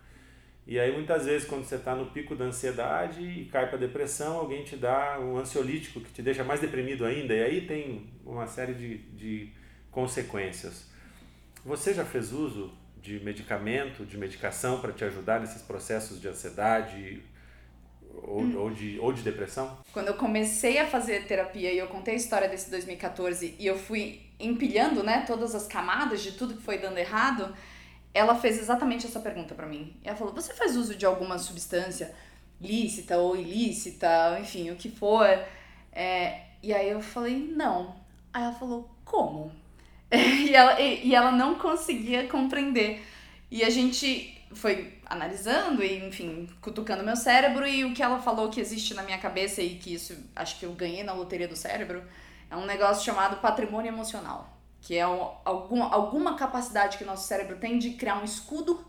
E aí muitas vezes quando você está no pico da ansiedade e cai para depressão, alguém te dá um ansiolítico que te deixa mais deprimido ainda, e aí tem uma série de, de consequências. Você já fez uso de medicamento, de medicação para te ajudar nesses processos de ansiedade ou, hum. ou, de, ou de depressão? Quando eu comecei a fazer terapia e eu contei a história desse 2014 e eu fui empilhando né, todas as camadas de tudo que foi dando errado, ela fez exatamente essa pergunta para mim. Ela falou: Você faz uso de alguma substância lícita ou ilícita, enfim, o que for? É, e aí eu falei: Não. Aí ela falou: Como? <laughs> e, ela, e, e ela não conseguia compreender. E a gente foi analisando e, enfim, cutucando meu cérebro e o que ela falou que existe na minha cabeça e que isso acho que eu ganhei na loteria do cérebro é um negócio chamado patrimônio emocional, que é um, algum, alguma capacidade que nosso cérebro tem de criar um escudo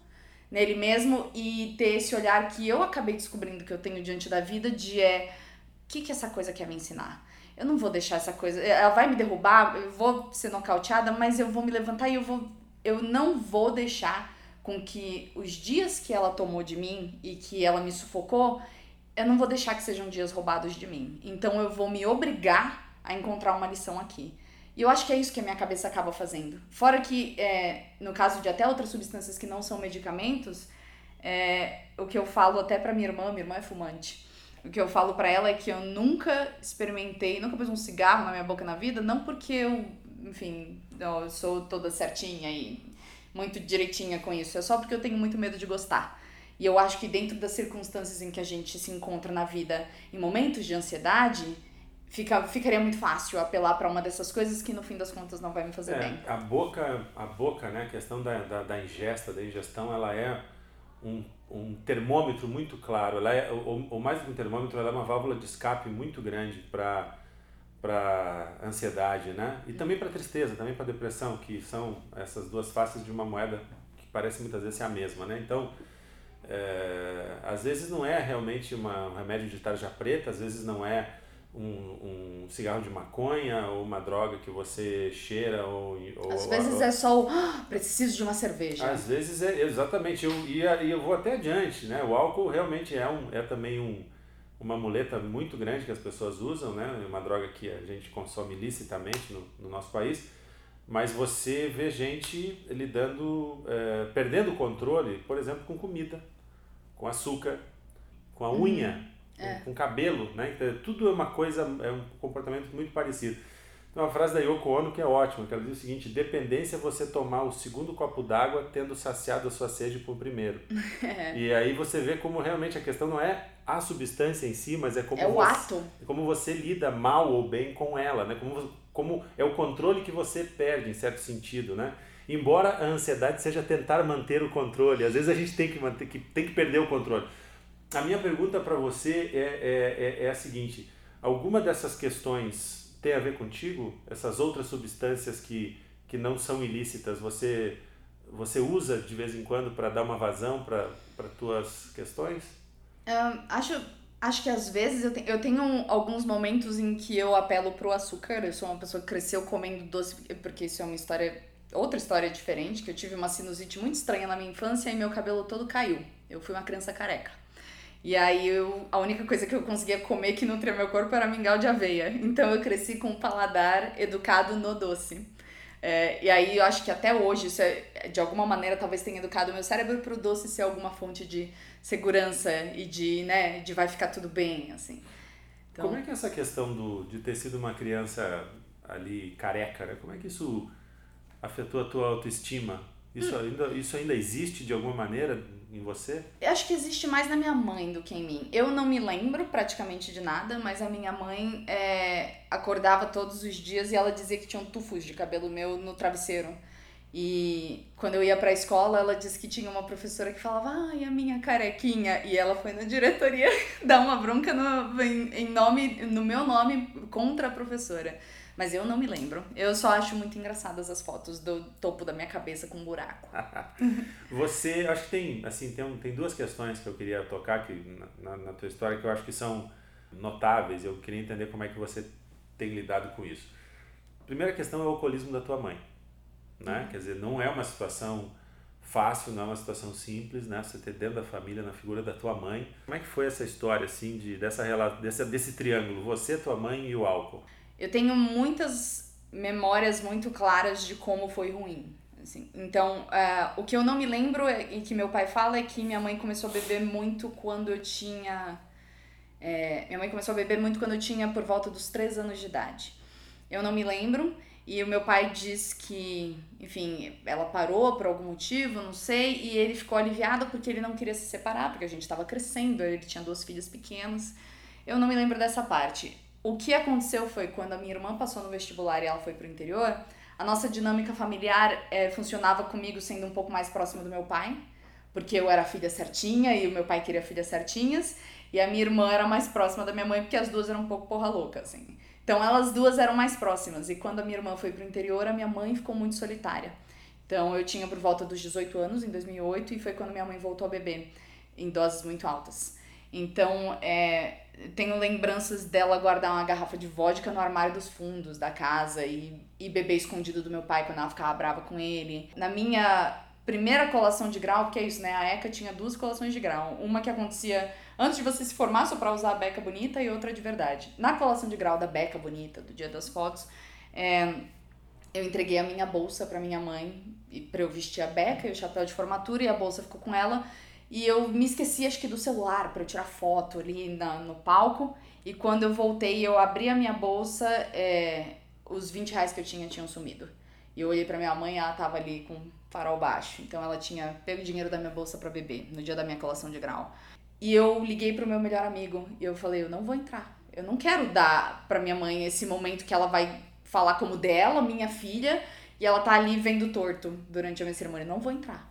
nele mesmo e ter esse olhar que eu acabei descobrindo que eu tenho diante da vida de é o que, que essa coisa quer me ensinar? Eu não vou deixar essa coisa. Ela vai me derrubar, eu vou ser nocauteada, mas eu vou me levantar e eu vou. Eu não vou deixar com que os dias que ela tomou de mim e que ela me sufocou, eu não vou deixar que sejam dias roubados de mim. Então eu vou me obrigar a encontrar uma lição aqui. E eu acho que é isso que a minha cabeça acaba fazendo. Fora que, é, no caso de até outras substâncias que não são medicamentos, é, o que eu falo até pra minha irmã, minha irmã é fumante. O que eu falo para ela é que eu nunca experimentei, nunca pus um cigarro na minha boca na vida, não porque eu, enfim, eu sou toda certinha e muito direitinha com isso, é só porque eu tenho muito medo de gostar. E eu acho que dentro das circunstâncias em que a gente se encontra na vida, em momentos de ansiedade, fica, ficaria muito fácil apelar para uma dessas coisas que no fim das contas não vai me fazer é, bem. A boca, a boca, né, a questão da, da, da ingesta, da ingestão, ela é um, um termômetro muito claro. Ela é, ou, ou mais que um termômetro, ela é uma válvula de escape muito grande para para ansiedade, né? E também para tristeza, também para depressão, que são essas duas faces de uma moeda que parece muitas vezes ser a mesma, né? Então, é, às vezes não é realmente uma, um remédio de tarja preta, às vezes não é um, um cigarro de maconha ou uma droga que você cheira ou... ou às vezes ou, é só o ah, preciso de uma cerveja. Às vezes é, exatamente, eu, e, e eu vou até adiante, né? O álcool realmente é, um, é também um uma muleta muito grande que as pessoas usam, né? Uma droga que a gente consome licitamente no, no nosso país, mas você vê gente lidando, é, perdendo o controle, por exemplo, com comida, com açúcar, com a unha, uhum. É. com, cabelo, né? Então, tudo é uma coisa, é um comportamento muito parecido. Tem uma frase da Yoko Ono que é ótima, que ela diz o seguinte, dependência é você tomar o segundo copo d'água tendo saciado a sua sede por primeiro. <laughs> É. E aí você vê como realmente a questão não é a substância em si, mas é como, é o você, ato. É como você lida mal ou bem com ela, né? Como, como é o controle que você perde, em certo sentido, né? Embora a ansiedade seja tentar manter o controle, às vezes a gente tem que, manter, que, tem que perder o controle. A minha pergunta para você é, é, é, é a seguinte, alguma dessas questões tem a ver contigo? Essas outras substâncias que, que não são ilícitas, você, você usa de vez em quando para dar uma vazão para tuas questões? Um, acho, acho que às vezes eu, te, eu tenho alguns momentos em que eu apelo pro açúcar. Eu sou uma pessoa que cresceu comendo doce, porque isso é uma história, outra história diferente, que eu tive uma sinusite muito estranha na minha infância e meu cabelo todo caiu. Eu fui uma criança careca. E aí eu, a única coisa que eu conseguia comer que nutria meu corpo era mingau de aveia. Então eu cresci com um paladar educado no doce. É, e aí eu acho que até hoje isso é, de alguma maneira talvez tenha educado meu cérebro para o doce ser alguma fonte de segurança e de, né, de vai ficar tudo bem, assim. Então... Como é que é essa questão do, de ter sido uma criança ali careca, né? Como é que isso afetou a tua autoestima? Isso, ainda, isso ainda existe de alguma maneira em você? Eu acho que existe mais na minha mãe do que em mim. Eu não me lembro praticamente de nada, mas a minha mãe é, acordava todos os dias e ela dizia que tinham tufos de cabelo meu no travesseiro. E quando eu ia pra escola, ela disse que tinha uma professora que falava, ai, a minha carequinha. E ela foi na diretoria <laughs> dar uma bronca no, em, em nome, no meu nome contra a professora. Mas eu não me lembro. Eu só acho muito engraçadas as fotos do topo da minha cabeça com um buraco. <laughs> Você, acho que tem, assim, tem, tem duas questões que eu queria tocar aqui na, na tua história que eu acho que são notáveis. Eu queria entender como é que você tem lidado com isso. Primeira questão é o alcoolismo da tua mãe. Né? Uhum. Quer dizer, não é uma situação fácil, não é uma situação simples, né? Você ter dentro da família, na figura da tua mãe. Como é que foi essa história, assim, de, dessa, desse, desse triângulo, você, tua mãe e o álcool? Eu tenho muitas memórias muito claras de como foi ruim. Assim. Então, uh, o que eu não me lembro é, e que meu pai fala é que minha mãe começou a beber muito quando eu tinha. É, minha mãe começou a beber muito quando eu tinha por volta dos 3 anos de idade. Eu não me lembro, e o meu pai diz que, enfim, ela parou por algum motivo, não sei, e ele ficou aliviado porque ele não queria se separar, porque a gente estava crescendo, ele tinha duas filhas pequenas. Eu não me lembro dessa parte. O que aconteceu foi quando a minha irmã passou no vestibular e ela foi pro interior, a nossa dinâmica familiar é, funcionava comigo sendo um pouco mais próxima do meu pai, porque eu era filha certinha e o meu pai queria filhas certinhas. E a minha irmã era mais próxima da minha mãe, porque as duas eram um pouco porra louca, assim. Então elas duas eram mais próximas. E quando a minha irmã foi pro interior, a minha mãe ficou muito solitária. Então eu tinha por volta dos 18 anos, em 2008, e foi quando minha mãe voltou a beber, em doses muito altas. Então, é, tenho lembranças dela guardar uma garrafa de vodka no armário dos fundos da casa e, e beber escondido do meu pai quando ela ficava brava com ele. Na minha primeira colação de grau, porque é isso, né? A ECA tinha duas colações de grau. Uma que acontecia antes de você se formar, só pra usar a beca bonita, e outra de verdade. Na colação de grau da beca bonita, do dia das fotos, é, eu entreguei a minha bolsa para minha mãe, para eu vestir a beca e o chapéu de formatura, e a bolsa ficou com ela. E eu me esqueci, acho que, do celular para eu tirar foto ali na, no palco. E quando eu voltei, eu abri a minha bolsa, é, os 20 reais que eu tinha tinham sumido. E eu olhei pra minha mãe, ela tava ali com farol baixo. Então ela tinha pego dinheiro da minha bolsa para beber no dia da minha colação de grau. E eu liguei pro meu melhor amigo e eu falei, eu não vou entrar. Eu não quero dar pra minha mãe esse momento que ela vai falar como dela, minha filha, e ela tá ali vendo torto durante a minha cerimônia. Não vou entrar.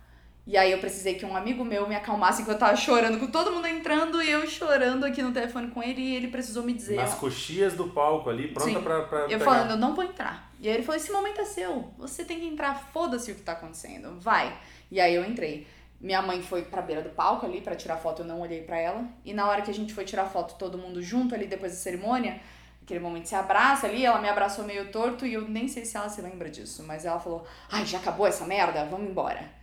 E aí eu precisei que um amigo meu me acalmasse enquanto eu tava chorando, com todo mundo entrando e eu chorando aqui no telefone com ele e ele precisou me dizer. Nas coxias do palco ali, pronta Sim. pra, pra. Eu pegar. falando, eu não vou entrar. E aí ele falou: esse momento é seu, você tem que entrar, foda-se o que tá acontecendo, vai. E aí eu entrei. Minha mãe foi pra beira do palco ali para tirar foto, eu não olhei para ela. E na hora que a gente foi tirar foto todo mundo junto ali depois da cerimônia, aquele momento se abraça ali, ela me abraçou meio torto e eu nem sei se ela se lembra disso, mas ela falou: "Ai, já acabou essa merda, vamos embora".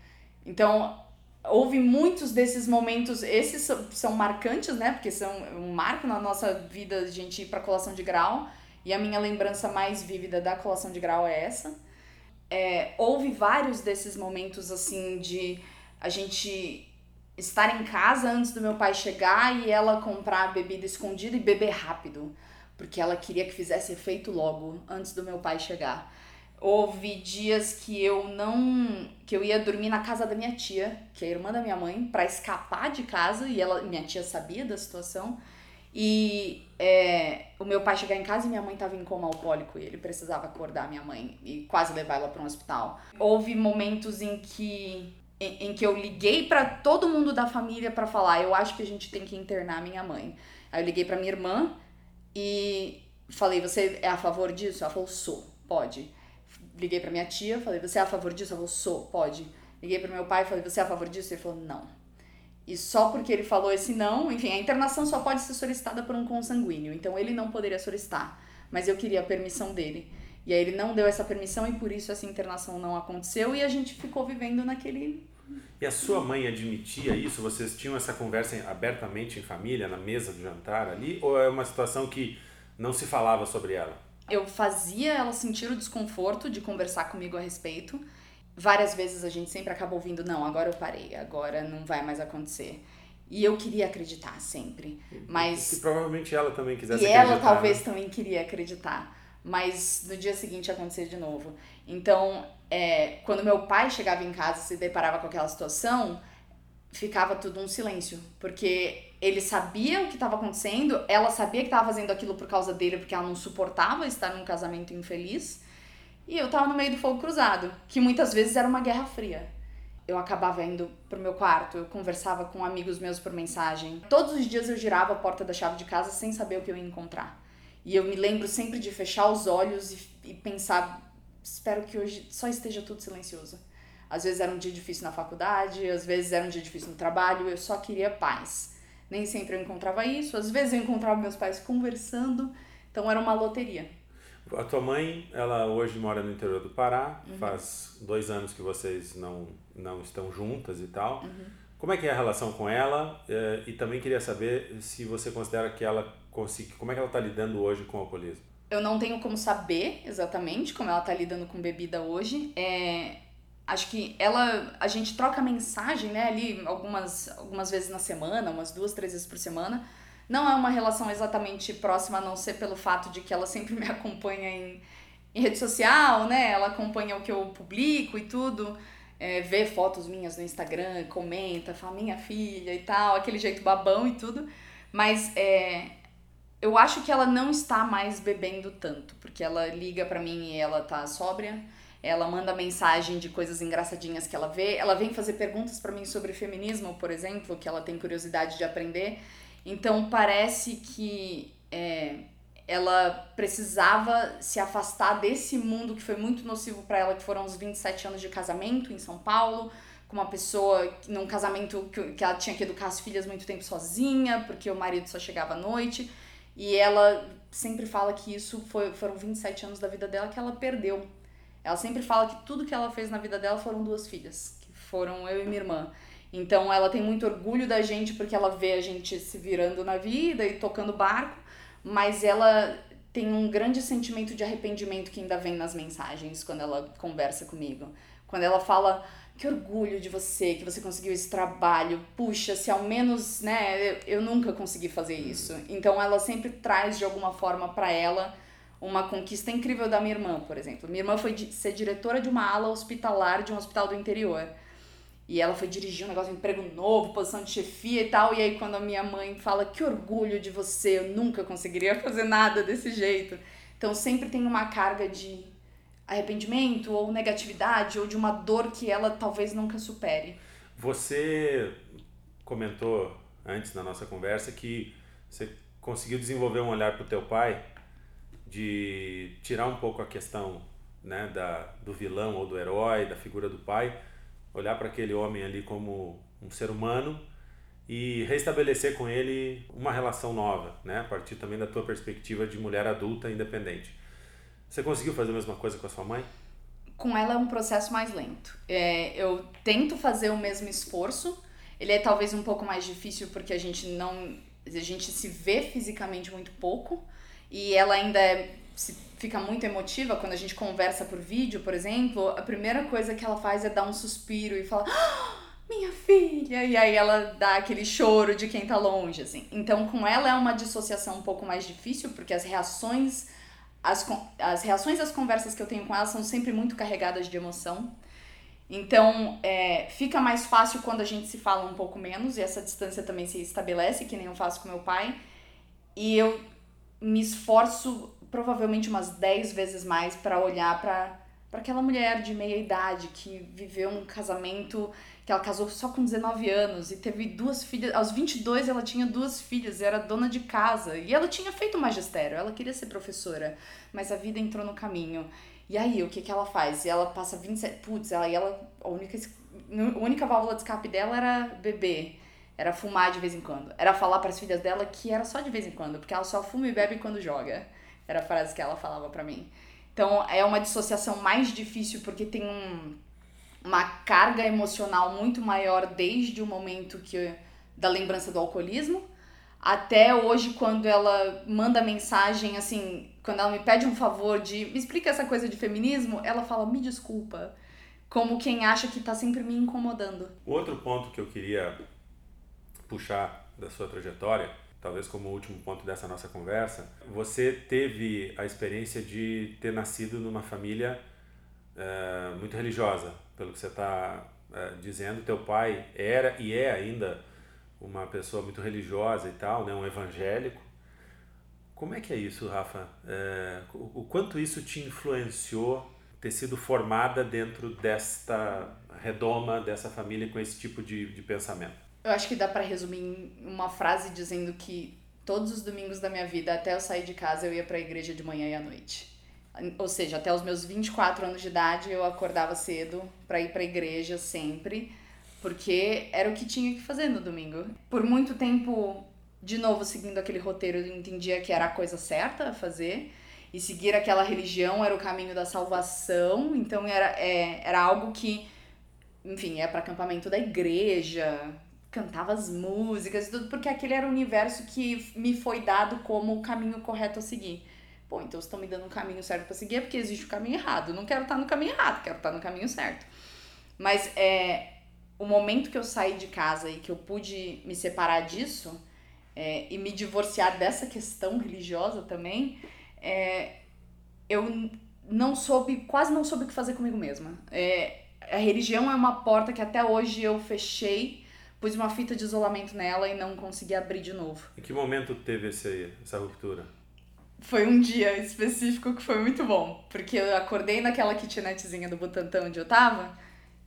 Então, houve muitos desses momentos, esses são marcantes, né? Porque são um marco na nossa vida a gente ir para colação de grau. E a minha lembrança mais vívida da colação de grau é essa. É, houve vários desses momentos assim de a gente estar em casa antes do meu pai chegar e ela comprar bebida escondida e beber rápido, porque ela queria que fizesse efeito logo, antes do meu pai chegar. Houve dias que eu não. que eu ia dormir na casa da minha tia, que é a irmã da minha mãe, para escapar de casa, e ela, minha tia sabia da situação. E é, o meu pai chegar em casa e minha mãe estava em coma alcoólico e ele precisava acordar minha mãe e quase levar ela para um hospital. Houve momentos em que em, em que eu liguei para todo mundo da família para falar, eu acho que a gente tem que internar minha mãe. Aí eu liguei para minha irmã e falei, você é a favor disso? Ela falou, sou, pode. Liguei para minha tia, falei, você é a favor disso? Ela falou, sou, pode. Liguei para meu pai, falei, você é a favor disso? Ele falou, não. E só porque ele falou esse não, enfim, a internação só pode ser solicitada por um consanguíneo, então ele não poderia solicitar, mas eu queria a permissão dele. E aí ele não deu essa permissão e por isso essa internação não aconteceu e a gente ficou vivendo naquele. E a sua mãe admitia isso? Vocês tinham essa conversa abertamente em família, na mesa do jantar ali? Ou é uma situação que não se falava sobre ela? Eu fazia ela sentir o desconforto de conversar comigo a respeito. Várias vezes a gente sempre acaba ouvindo: não, agora eu parei, agora não vai mais acontecer. E eu queria acreditar sempre. Mas. E provavelmente ela também quisesse acreditar. E ela talvez né? também queria acreditar mas no dia seguinte acontecia de novo. Então, é, quando meu pai chegava em casa e se deparava com aquela situação, ficava tudo um silêncio, porque ele sabia o que estava acontecendo, ela sabia que estava fazendo aquilo por causa dele, porque ela não suportava estar num casamento infeliz, e eu estava no meio do fogo cruzado, que muitas vezes era uma guerra fria. Eu acabava indo pro meu quarto, eu conversava com amigos meus por mensagem. Todos os dias eu girava a porta da chave de casa sem saber o que eu ia encontrar. E eu me lembro sempre de fechar os olhos e, e pensar, espero que hoje só esteja tudo silencioso. Às vezes era um dia difícil na faculdade, às vezes era um dia difícil no trabalho, eu só queria paz. Nem sempre eu encontrava isso, às vezes eu encontrava meus pais conversando, então era uma loteria. A tua mãe, ela hoje mora no interior do Pará, uhum. faz dois anos que vocês não, não estão juntas e tal. Uhum. Como é que é a relação com ela? Eh, e também queria saber se você considera que ela como é que ela está lidando hoje com o alcoolismo? Eu não tenho como saber exatamente como ela está lidando com bebida hoje. É, acho que ela a gente troca mensagem né ali algumas algumas vezes na semana umas duas três vezes por semana. Não é uma relação exatamente próxima a não ser pelo fato de que ela sempre <laughs> me acompanha em, em rede social né ela acompanha o que eu publico e tudo. É, vê fotos minhas no Instagram comenta fala minha filha e tal aquele jeito babão e tudo. Mas é, eu acho que ela não está mais bebendo tanto, porque ela liga para mim e ela tá sóbria. Ela manda mensagem de coisas engraçadinhas que ela vê. Ela vem fazer perguntas para mim sobre feminismo, por exemplo, que ela tem curiosidade de aprender. Então parece que é, ela precisava se afastar desse mundo que foi muito nocivo para ela, que foram os 27 anos de casamento em São Paulo, com uma pessoa num casamento que, que ela tinha que educar as filhas muito tempo sozinha, porque o marido só chegava à noite. E ela sempre fala que isso foi, foram 27 anos da vida dela que ela perdeu ela sempre fala que tudo que ela fez na vida dela foram duas filhas, que foram eu e minha irmã. Então ela tem muito orgulho da gente porque ela vê a gente se virando na vida e tocando barco, mas ela tem um grande sentimento de arrependimento que ainda vem nas mensagens quando ela conversa comigo. Quando ela fala, que orgulho de você, que você conseguiu esse trabalho. Puxa, se ao menos, né, eu, eu nunca consegui fazer isso. Então ela sempre traz de alguma forma para ela uma conquista incrível da minha irmã, por exemplo. Minha irmã foi ser diretora de uma ala hospitalar de um hospital do interior. E ela foi dirigir um negócio de emprego novo, posição de chefia e tal. E aí, quando a minha mãe fala que orgulho de você, eu nunca conseguiria fazer nada desse jeito. Então, sempre tem uma carga de arrependimento, ou negatividade, ou de uma dor que ela talvez nunca supere. Você comentou antes na nossa conversa que você conseguiu desenvolver um olhar para o teu pai de tirar um pouco a questão né, da, do vilão ou do herói, da figura do pai, olhar para aquele homem ali como um ser humano e restabelecer com ele uma relação nova, né, a partir também da tua perspectiva de mulher adulta independente. Você conseguiu fazer a mesma coisa com a sua mãe? Com ela é um processo mais lento. É, eu tento fazer o mesmo esforço. Ele é talvez um pouco mais difícil porque a gente não, a gente se vê fisicamente muito pouco e ela ainda é, fica muito emotiva quando a gente conversa por vídeo, por exemplo, a primeira coisa que ela faz é dar um suspiro e falar. Ah, minha filha! E aí ela dá aquele choro de quem tá longe, assim. Então, com ela é uma dissociação um pouco mais difícil, porque as reações, as, as reações às conversas que eu tenho com ela são sempre muito carregadas de emoção. Então, é, fica mais fácil quando a gente se fala um pouco menos, e essa distância também se estabelece, que nem eu faço com meu pai. E eu me esforço provavelmente umas 10 vezes mais para olhar para para aquela mulher de meia idade que viveu um casamento que ela casou só com 19 anos e teve duas filhas. Aos 22 ela tinha duas filhas, era dona de casa e ela tinha feito magistério, ela queria ser professora, mas a vida entrou no caminho. E aí, o que que ela faz? E ela passa 27, putz, ela, e ela a única a única válvula de escape dela era beber. Era fumar de vez em quando. Era falar para as filhas dela que era só de vez em quando, porque ela só fuma e bebe quando joga. Era a frase que ela falava para mim. Então é uma dissociação mais difícil porque tem um, uma carga emocional muito maior desde o momento que da lembrança do alcoolismo até hoje quando ela manda mensagem assim, quando ela me pede um favor de me explica essa coisa de feminismo, ela fala me desculpa, como quem acha que tá sempre me incomodando. Outro ponto que eu queria puxar da sua trajetória, talvez como último ponto dessa nossa conversa, você teve a experiência de ter nascido numa família é, muito religiosa, pelo que você está é, eh, dizendo. Teu pai era e é ainda uma pessoa muito religiosa e tal, né, um evangélico. Como é que é isso, Rafa? É, o, quanto isso te influenciou ter sido formada dentro desta redoma, dessa família com esse tipo de, de pensamento? Eu acho que dá para resumir em uma frase dizendo que todos os domingos da minha vida, até eu sair de casa, eu ia para a igreja de manhã e à noite. Ou seja, até os meus 24 anos de idade, eu acordava cedo para ir para a igreja sempre, porque era o que tinha que fazer no domingo. Por muito tempo, de novo, seguindo aquele roteiro, eu entendia que era a coisa certa a fazer e seguir aquela religião era o caminho da salvação, então era, é, era algo que, enfim, ia para acampamento da igreja, cantava as músicas e tudo, porque aquele era o universo que me foi dado como o caminho correto a seguir. Pô, então estão me dando um caminho certo para seguir é porque existe o caminho errado. Não quero estar no caminho errado, quero estar no caminho certo. Mas é, o momento que eu saí de casa e que eu pude me separar disso é, e me divorciar dessa questão religiosa também, é, eu não soube, quase não soube o que fazer comigo mesma. É, a religião é uma porta que até hoje eu fechei pus uma fita de isolamento nela e não consegui abrir de novo. Em que momento teve esse, essa ruptura? foi um dia específico que foi muito bom. Porque eu acordei naquela kitnetzinha do Butantã onde eu tava.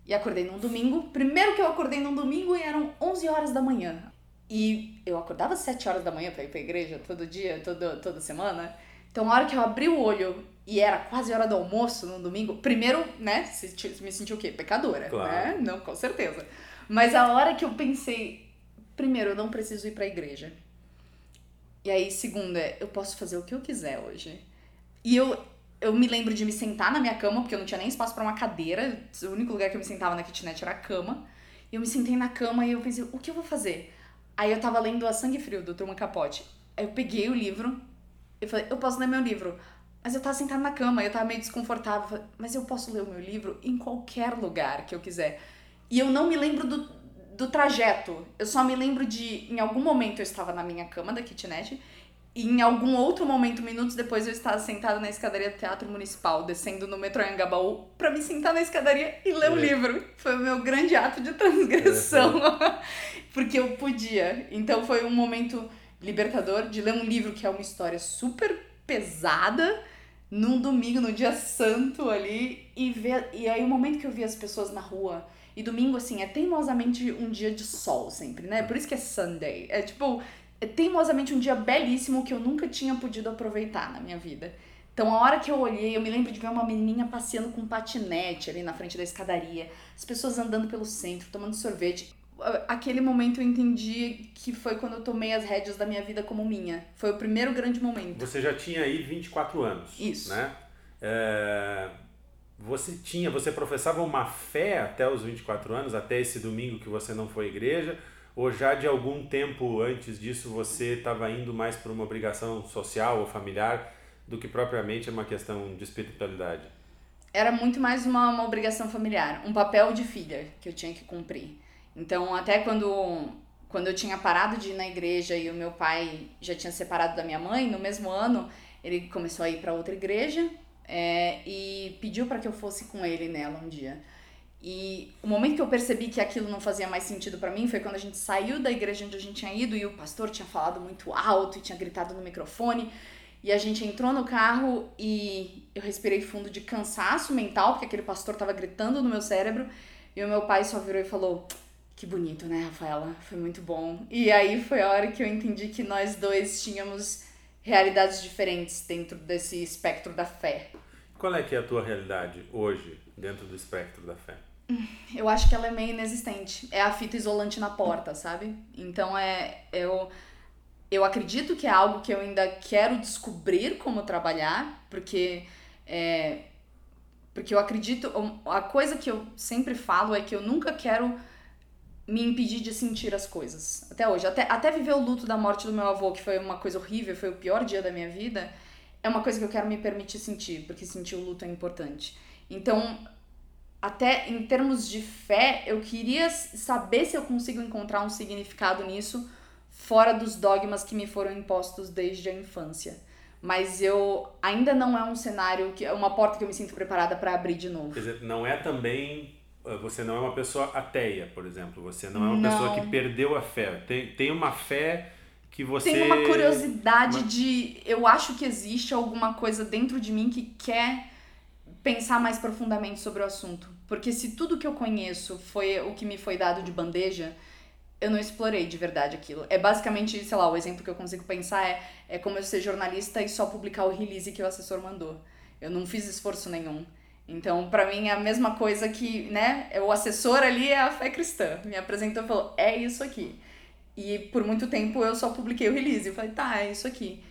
E acordei num domingo. Primeiro que eu acordei num domingo e eram 11 horas da manhã. E eu acordava às 7 horas da manhã pra ir pra igreja todo dia, todo, toda semana. Então, a hora que eu abri o olho e era quase hora do almoço no domingo, primeiro, né, me senti o quê? Pecadora, claro. né? Não, com certeza. Mas a hora que eu pensei, primeiro, eu não preciso ir pra igreja. E aí, segundo, é, eu posso fazer o que eu quiser hoje. E eu, eu me lembro de me sentar na minha cama, porque eu não tinha nem espaço para uma cadeira. O único lugar que eu me sentava na kitnet era a cama. E eu me sentei na cama e eu pensei, o que eu vou fazer? Aí eu tava lendo A Sangue Frio, do Truman Capote. Aí eu peguei o livro, eu falei, eu posso ler meu livro. Mas eu tava sentada na cama, eu tava meio desconfortável. Mas eu posso ler o meu livro em qualquer lugar que eu quiser. E eu não me lembro do, do trajeto. Eu só me lembro de, em algum momento eu estava na minha cama da kitnet e em algum outro momento, minutos depois, eu estava sentada na escadaria do Teatro Municipal, descendo no metrô Anhangabaú, para me sentar na escadaria e ler o é. livro. Foi o meu grande ato de transgressão, é. <laughs> porque eu podia. Então foi um momento libertador de ler um livro que é uma história super pesada, num domingo, no dia santo ali, e ver. E aí o momento que eu vi as pessoas na rua e domingo, assim, é teimosamente um dia de sol sempre, né? Por isso que é Sunday. É tipo, é teimosamente um dia belíssimo que eu nunca tinha podido aproveitar na minha vida. Então, a hora que eu olhei, eu me lembro de ver uma menininha passeando com um patinete ali na frente da escadaria, as pessoas andando pelo centro, tomando sorvete. Aquele momento eu entendi que foi quando eu tomei as rédeas da minha vida como minha. Foi o primeiro grande momento. Você já tinha aí 24 anos. Isso. Né? É você tinha, você professava uma fé até os 24 anos, até esse domingo que você não foi à igreja, ou já de algum tempo antes disso você estava indo mais por uma obrigação social ou familiar do que propriamente uma questão de espiritualidade? Era muito mais uma, uma obrigação familiar, um papel de filha que eu tinha que cumprir. Então, até quando, quando eu tinha parado de ir na igreja e o meu pai já tinha separado da minha mãe, no mesmo ano, ele começou a ir para outra igreja é, e pediu para que eu fosse com ele nela um dia. E o momento que eu percebi que aquilo não fazia mais sentido para mim foi quando a gente saiu da igreja onde a gente tinha ido e o pastor tinha falado muito alto e tinha gritado no microfone. E a gente entrou no carro e eu respirei fundo de cansaço mental, porque aquele pastor tava gritando no meu cérebro. E o meu pai só virou e falou: Que bonito, né, Rafaela? Foi muito bom. E aí foi a hora que eu entendi que nós dois tínhamos realidades diferentes dentro desse espectro da fé. Qual é que é a tua realidade hoje dentro do espectro da fé? Eu acho que ela é meio inexistente. É a fita isolante na porta, sabe? Então é eu eu acredito que é algo que eu ainda quero descobrir como trabalhar, porque é, porque eu acredito a coisa que eu sempre falo é que eu nunca quero me impedir de sentir as coisas. Até hoje. Até, até viver o luto da morte do meu avô, que foi uma coisa horrível, foi o pior dia da minha vida, é uma coisa que eu quero me permitir sentir, porque sentir o luto é importante. Então, até em termos de fé, eu queria saber se eu consigo encontrar um significado nisso fora dos dogmas que me foram impostos desde a infância. Mas eu ainda não é um cenário que é uma porta que eu me sinto preparada para abrir de novo. Quer dizer, não é também você não é uma pessoa ateia, por exemplo. Você não é uma não. pessoa que perdeu a fé. Tem, tem uma fé que você. Tem uma curiosidade uma... de. Eu acho que existe alguma coisa dentro de mim que quer pensar mais profundamente sobre o assunto. Porque se tudo que eu conheço foi o que me foi dado de bandeja, eu não explorei de verdade aquilo. É basicamente, sei lá, o exemplo que eu consigo pensar é, é como eu ser jornalista e só publicar o release que o assessor mandou. Eu não fiz esforço nenhum. Então, para mim é a mesma coisa que, né, o assessor ali é a fé cristã. Me apresentou e falou: "É isso aqui". E por muito tempo eu só publiquei o release. Eu falei: "Tá, é isso aqui".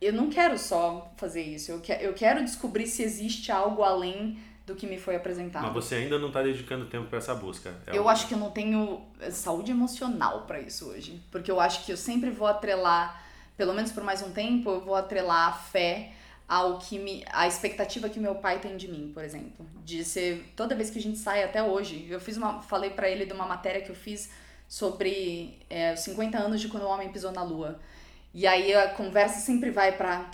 Eu não quero só fazer isso. Eu, que, eu quero descobrir se existe algo além do que me foi apresentado. Mas você ainda não está dedicando tempo para essa busca. É eu acho que eu não tenho eh, saúde emocional para isso hoje, porque eu acho que eu sempre vou atrelar, pelo menos por mais um tempo, eu vou atrelar a fé ao que me a expectativa que meu pai tem de mim, por exemplo, de ser toda vez que a gente sai até hoje, eu fiz uma falei para ele de uma matéria que eu fiz sobre é, os 50 anos de quando o homem pisou na lua. E aí a conversa sempre vai para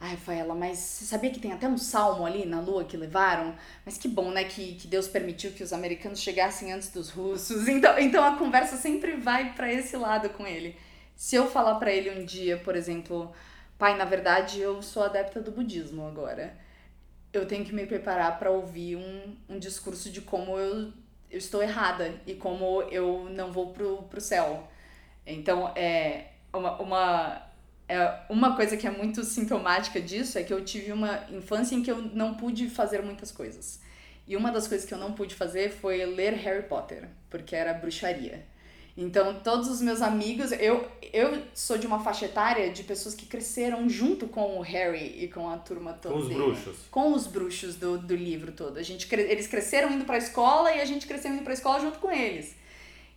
Ai, Rafaela, mas você sabia que tem até um salmo ali na lua que levaram? Mas que bom, né, que, que Deus permitiu que os americanos chegassem antes dos russos. <laughs> Então, então a conversa sempre vai para esse lado com ele. Se eu falar para ele um dia, por exemplo, pai, na verdade eu sou adepta do budismo agora. Eu tenho que me preparar para ouvir um, um discurso de como eu, eu estou errada e como eu não vou pro, pro céu. Então, é uma, uma, é uma coisa que é muito sintomática disso é que eu tive uma infância em que eu não pude fazer muitas coisas. E uma das coisas que eu não pude fazer foi ler Harry Potter, porque era bruxaria. Então, todos os meus amigos, eu, eu sou de uma faixa etária de pessoas que cresceram junto com o Harry e com a turma toda. Com os dele. bruxos. Com os bruxos do, do livro todo. A gente, eles cresceram indo pra escola e a gente cresceu indo pra escola junto com eles.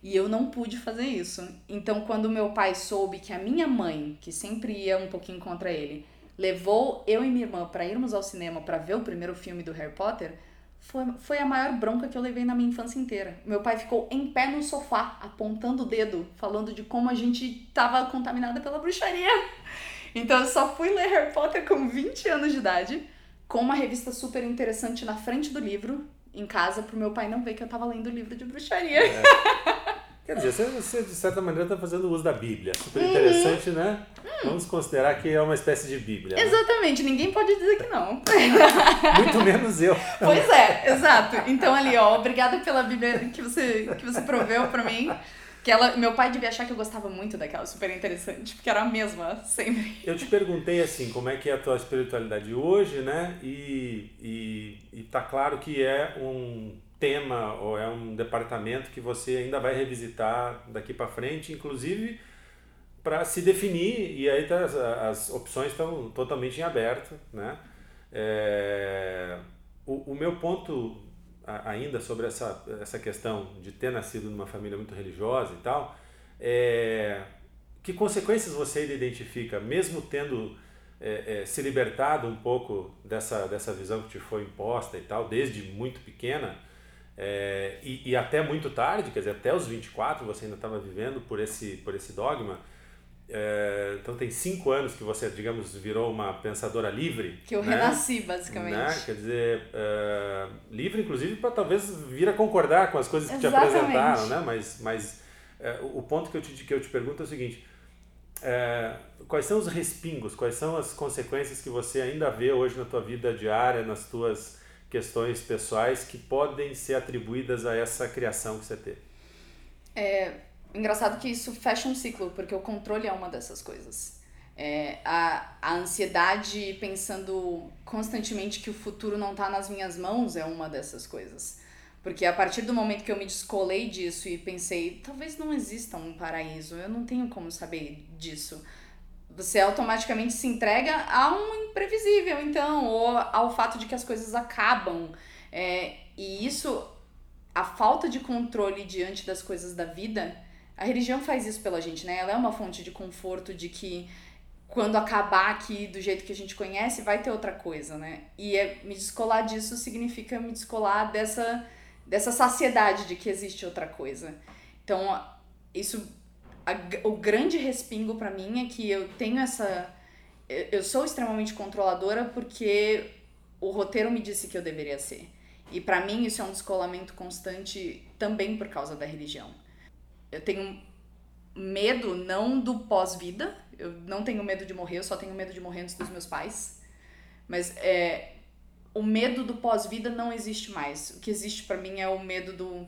E eu não pude fazer isso. Então, quando meu pai soube que a minha mãe, que sempre ia um pouquinho contra ele, levou eu e minha irmã para irmos ao cinema para ver o primeiro filme do Harry Potter, foi, foi a maior bronca que eu levei na minha infância inteira. Meu pai ficou em pé no sofá, apontando o dedo, falando de como a gente tava contaminada pela bruxaria. Então eu só fui ler Harry Potter com 20 anos de idade, com uma revista super interessante na frente do livro, em casa, pro meu pai não ver que eu tava lendo o livro de bruxaria. É. Quer dizer, você, você, de certa maneira está fazendo uso da Bíblia. Super interessante, uhum. né? Vamos considerar que é uma espécie de Bíblia. Né? Exatamente, ninguém pode dizer que não. <laughs> Muito menos eu. Pois é, exato. Então ali, ó, obrigada pela Bíblia que você, que você proveu para mim. Que ela, meu pai devia achar que eu gostava muito daquela, super interessante, porque era a mesma, sempre. Eu te perguntei assim, como é que é a tua espiritualidade hoje, né? E, e, e tá claro que é um tema ou é um departamento que você ainda vai revisitar daqui para frente, inclusive para se definir e aí tá, as, as opções estão totalmente em aberto, né? É, o, o meu ponto ainda sobre essa, essa questão de ter nascido numa família muito religiosa e tal, é, que consequências você identifica, mesmo tendo é, é, se libertado um pouco dessa, dessa visão que te foi imposta e tal, desde muito pequena, é, e, e, até muito tarde, quer dizer, até os 24 você ainda estava vivendo por esse, por esse dogma. É, então tem cinco anos que você, digamos, virou uma pensadora livre. Que eu né? renasci, basicamente. Né? Quer dizer, é, livre inclusive para talvez vir a concordar com as coisas que Exatamente. te apresentaram, né? Mas, mas é, o ponto que eu, te, que eu te pergunto é o seguinte, é, quais são os respingos, quais são as consequências que você ainda vê hoje na tua vida diária, nas tuas questões pessoais que podem ser atribuídas a essa criação que você teve? É engraçado que isso fecha um ciclo, porque o controle é uma dessas coisas. É, a, a ansiedade pensando constantemente que o futuro não está nas minhas mãos é uma dessas coisas. Porque a partir do momento que eu me descolei disso e pensei, talvez não exista um paraíso, eu não tenho como saber disso você automaticamente se entrega a um imprevisível, então, ou ao fato de que as coisas acabam. É, e isso, a falta de controle diante das coisas da vida, a religião faz isso pela gente, né? Ela é uma fonte de conforto de que quando acabar aqui do jeito que a gente conhece, vai ter outra coisa, né? E é, me descolar disso significa me descolar dessa, dessa saciedade de que existe outra coisa. Então, isso a, o grande respingo para mim é que eu tenho essa. Eu sou extremamente controladora porque o roteiro me disse que eu deveria ser. E para mim isso é um descolamento constante também por causa da religião. Eu tenho medo não do pós-vida, eu não tenho medo de morrer, eu só tenho medo de morrer antes dos meus pais. Mas é, o medo do pós-vida não existe mais. O que existe para mim é o medo do,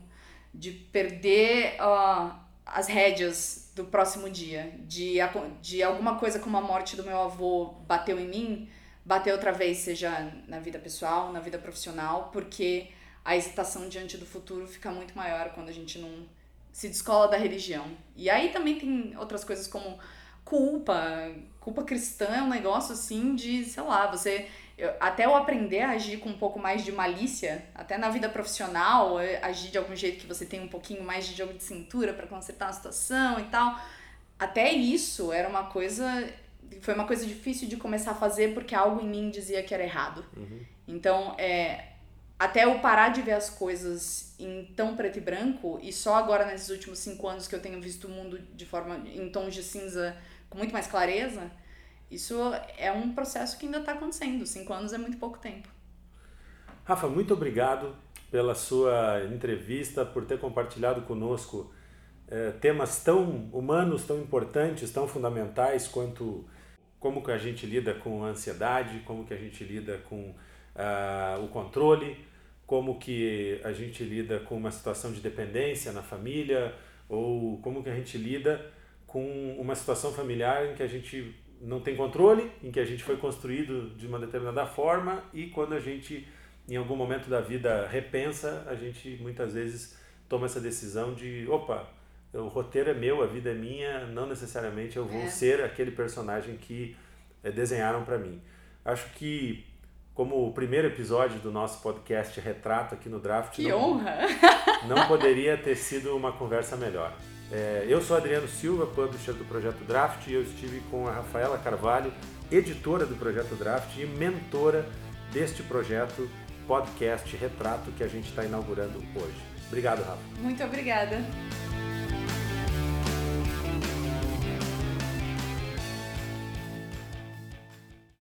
de perder uh, as rédeas do próximo dia, de, de alguma coisa como a morte do meu avô bateu em mim, bater outra vez, seja na vida pessoal, na vida profissional, porque a hesitação diante do futuro fica muito maior quando a gente não se descola da religião. E aí também tem outras coisas como culpa, culpa cristã é um negócio assim de, sei lá, você eu, até eu aprender a agir com um pouco mais de malícia, até na vida profissional, agir de algum jeito que você tem um pouquinho mais de jogo de cintura para consertar a situação e tal. Até isso era uma coisa. Foi uma coisa difícil de começar a fazer porque algo em mim dizia que era errado. Uhum. Então, é, até eu parar de ver as coisas em tão preto e branco, e só agora nesses últimos cinco anos que eu tenho visto o mundo de forma em tons de cinza com muito mais clareza isso é um processo que ainda está acontecendo. Cinco anos é muito pouco tempo. Rafa, muito obrigado pela sua entrevista, por ter compartilhado conosco é, temas tão humanos, tão importantes, tão fundamentais quanto como que a gente lida com a ansiedade, como que a gente lida com uh, o controle, como que a gente lida com uma situação de dependência na família, ou como que a gente lida com uma situação familiar em que a gente não tem controle, em que a gente foi construído de uma determinada forma e quando a gente em algum momento da vida repensa, a gente muitas vezes toma essa decisão de, opa, o roteiro é meu, a vida é minha, não necessariamente eu vou é. ser aquele personagem que é, desenharam para mim. Acho que como o primeiro episódio do nosso podcast Retrato aqui no Draft. Que não, honra! Não poderia ter sido uma conversa melhor. É, eu sou Adriano Silva, publisher do Projeto Draft, e eu estive com a Rafaela Carvalho, editora do Projeto Draft e mentora deste projeto podcast Retrato que a gente está inaugurando hoje. Obrigado, Rafa. Muito obrigada.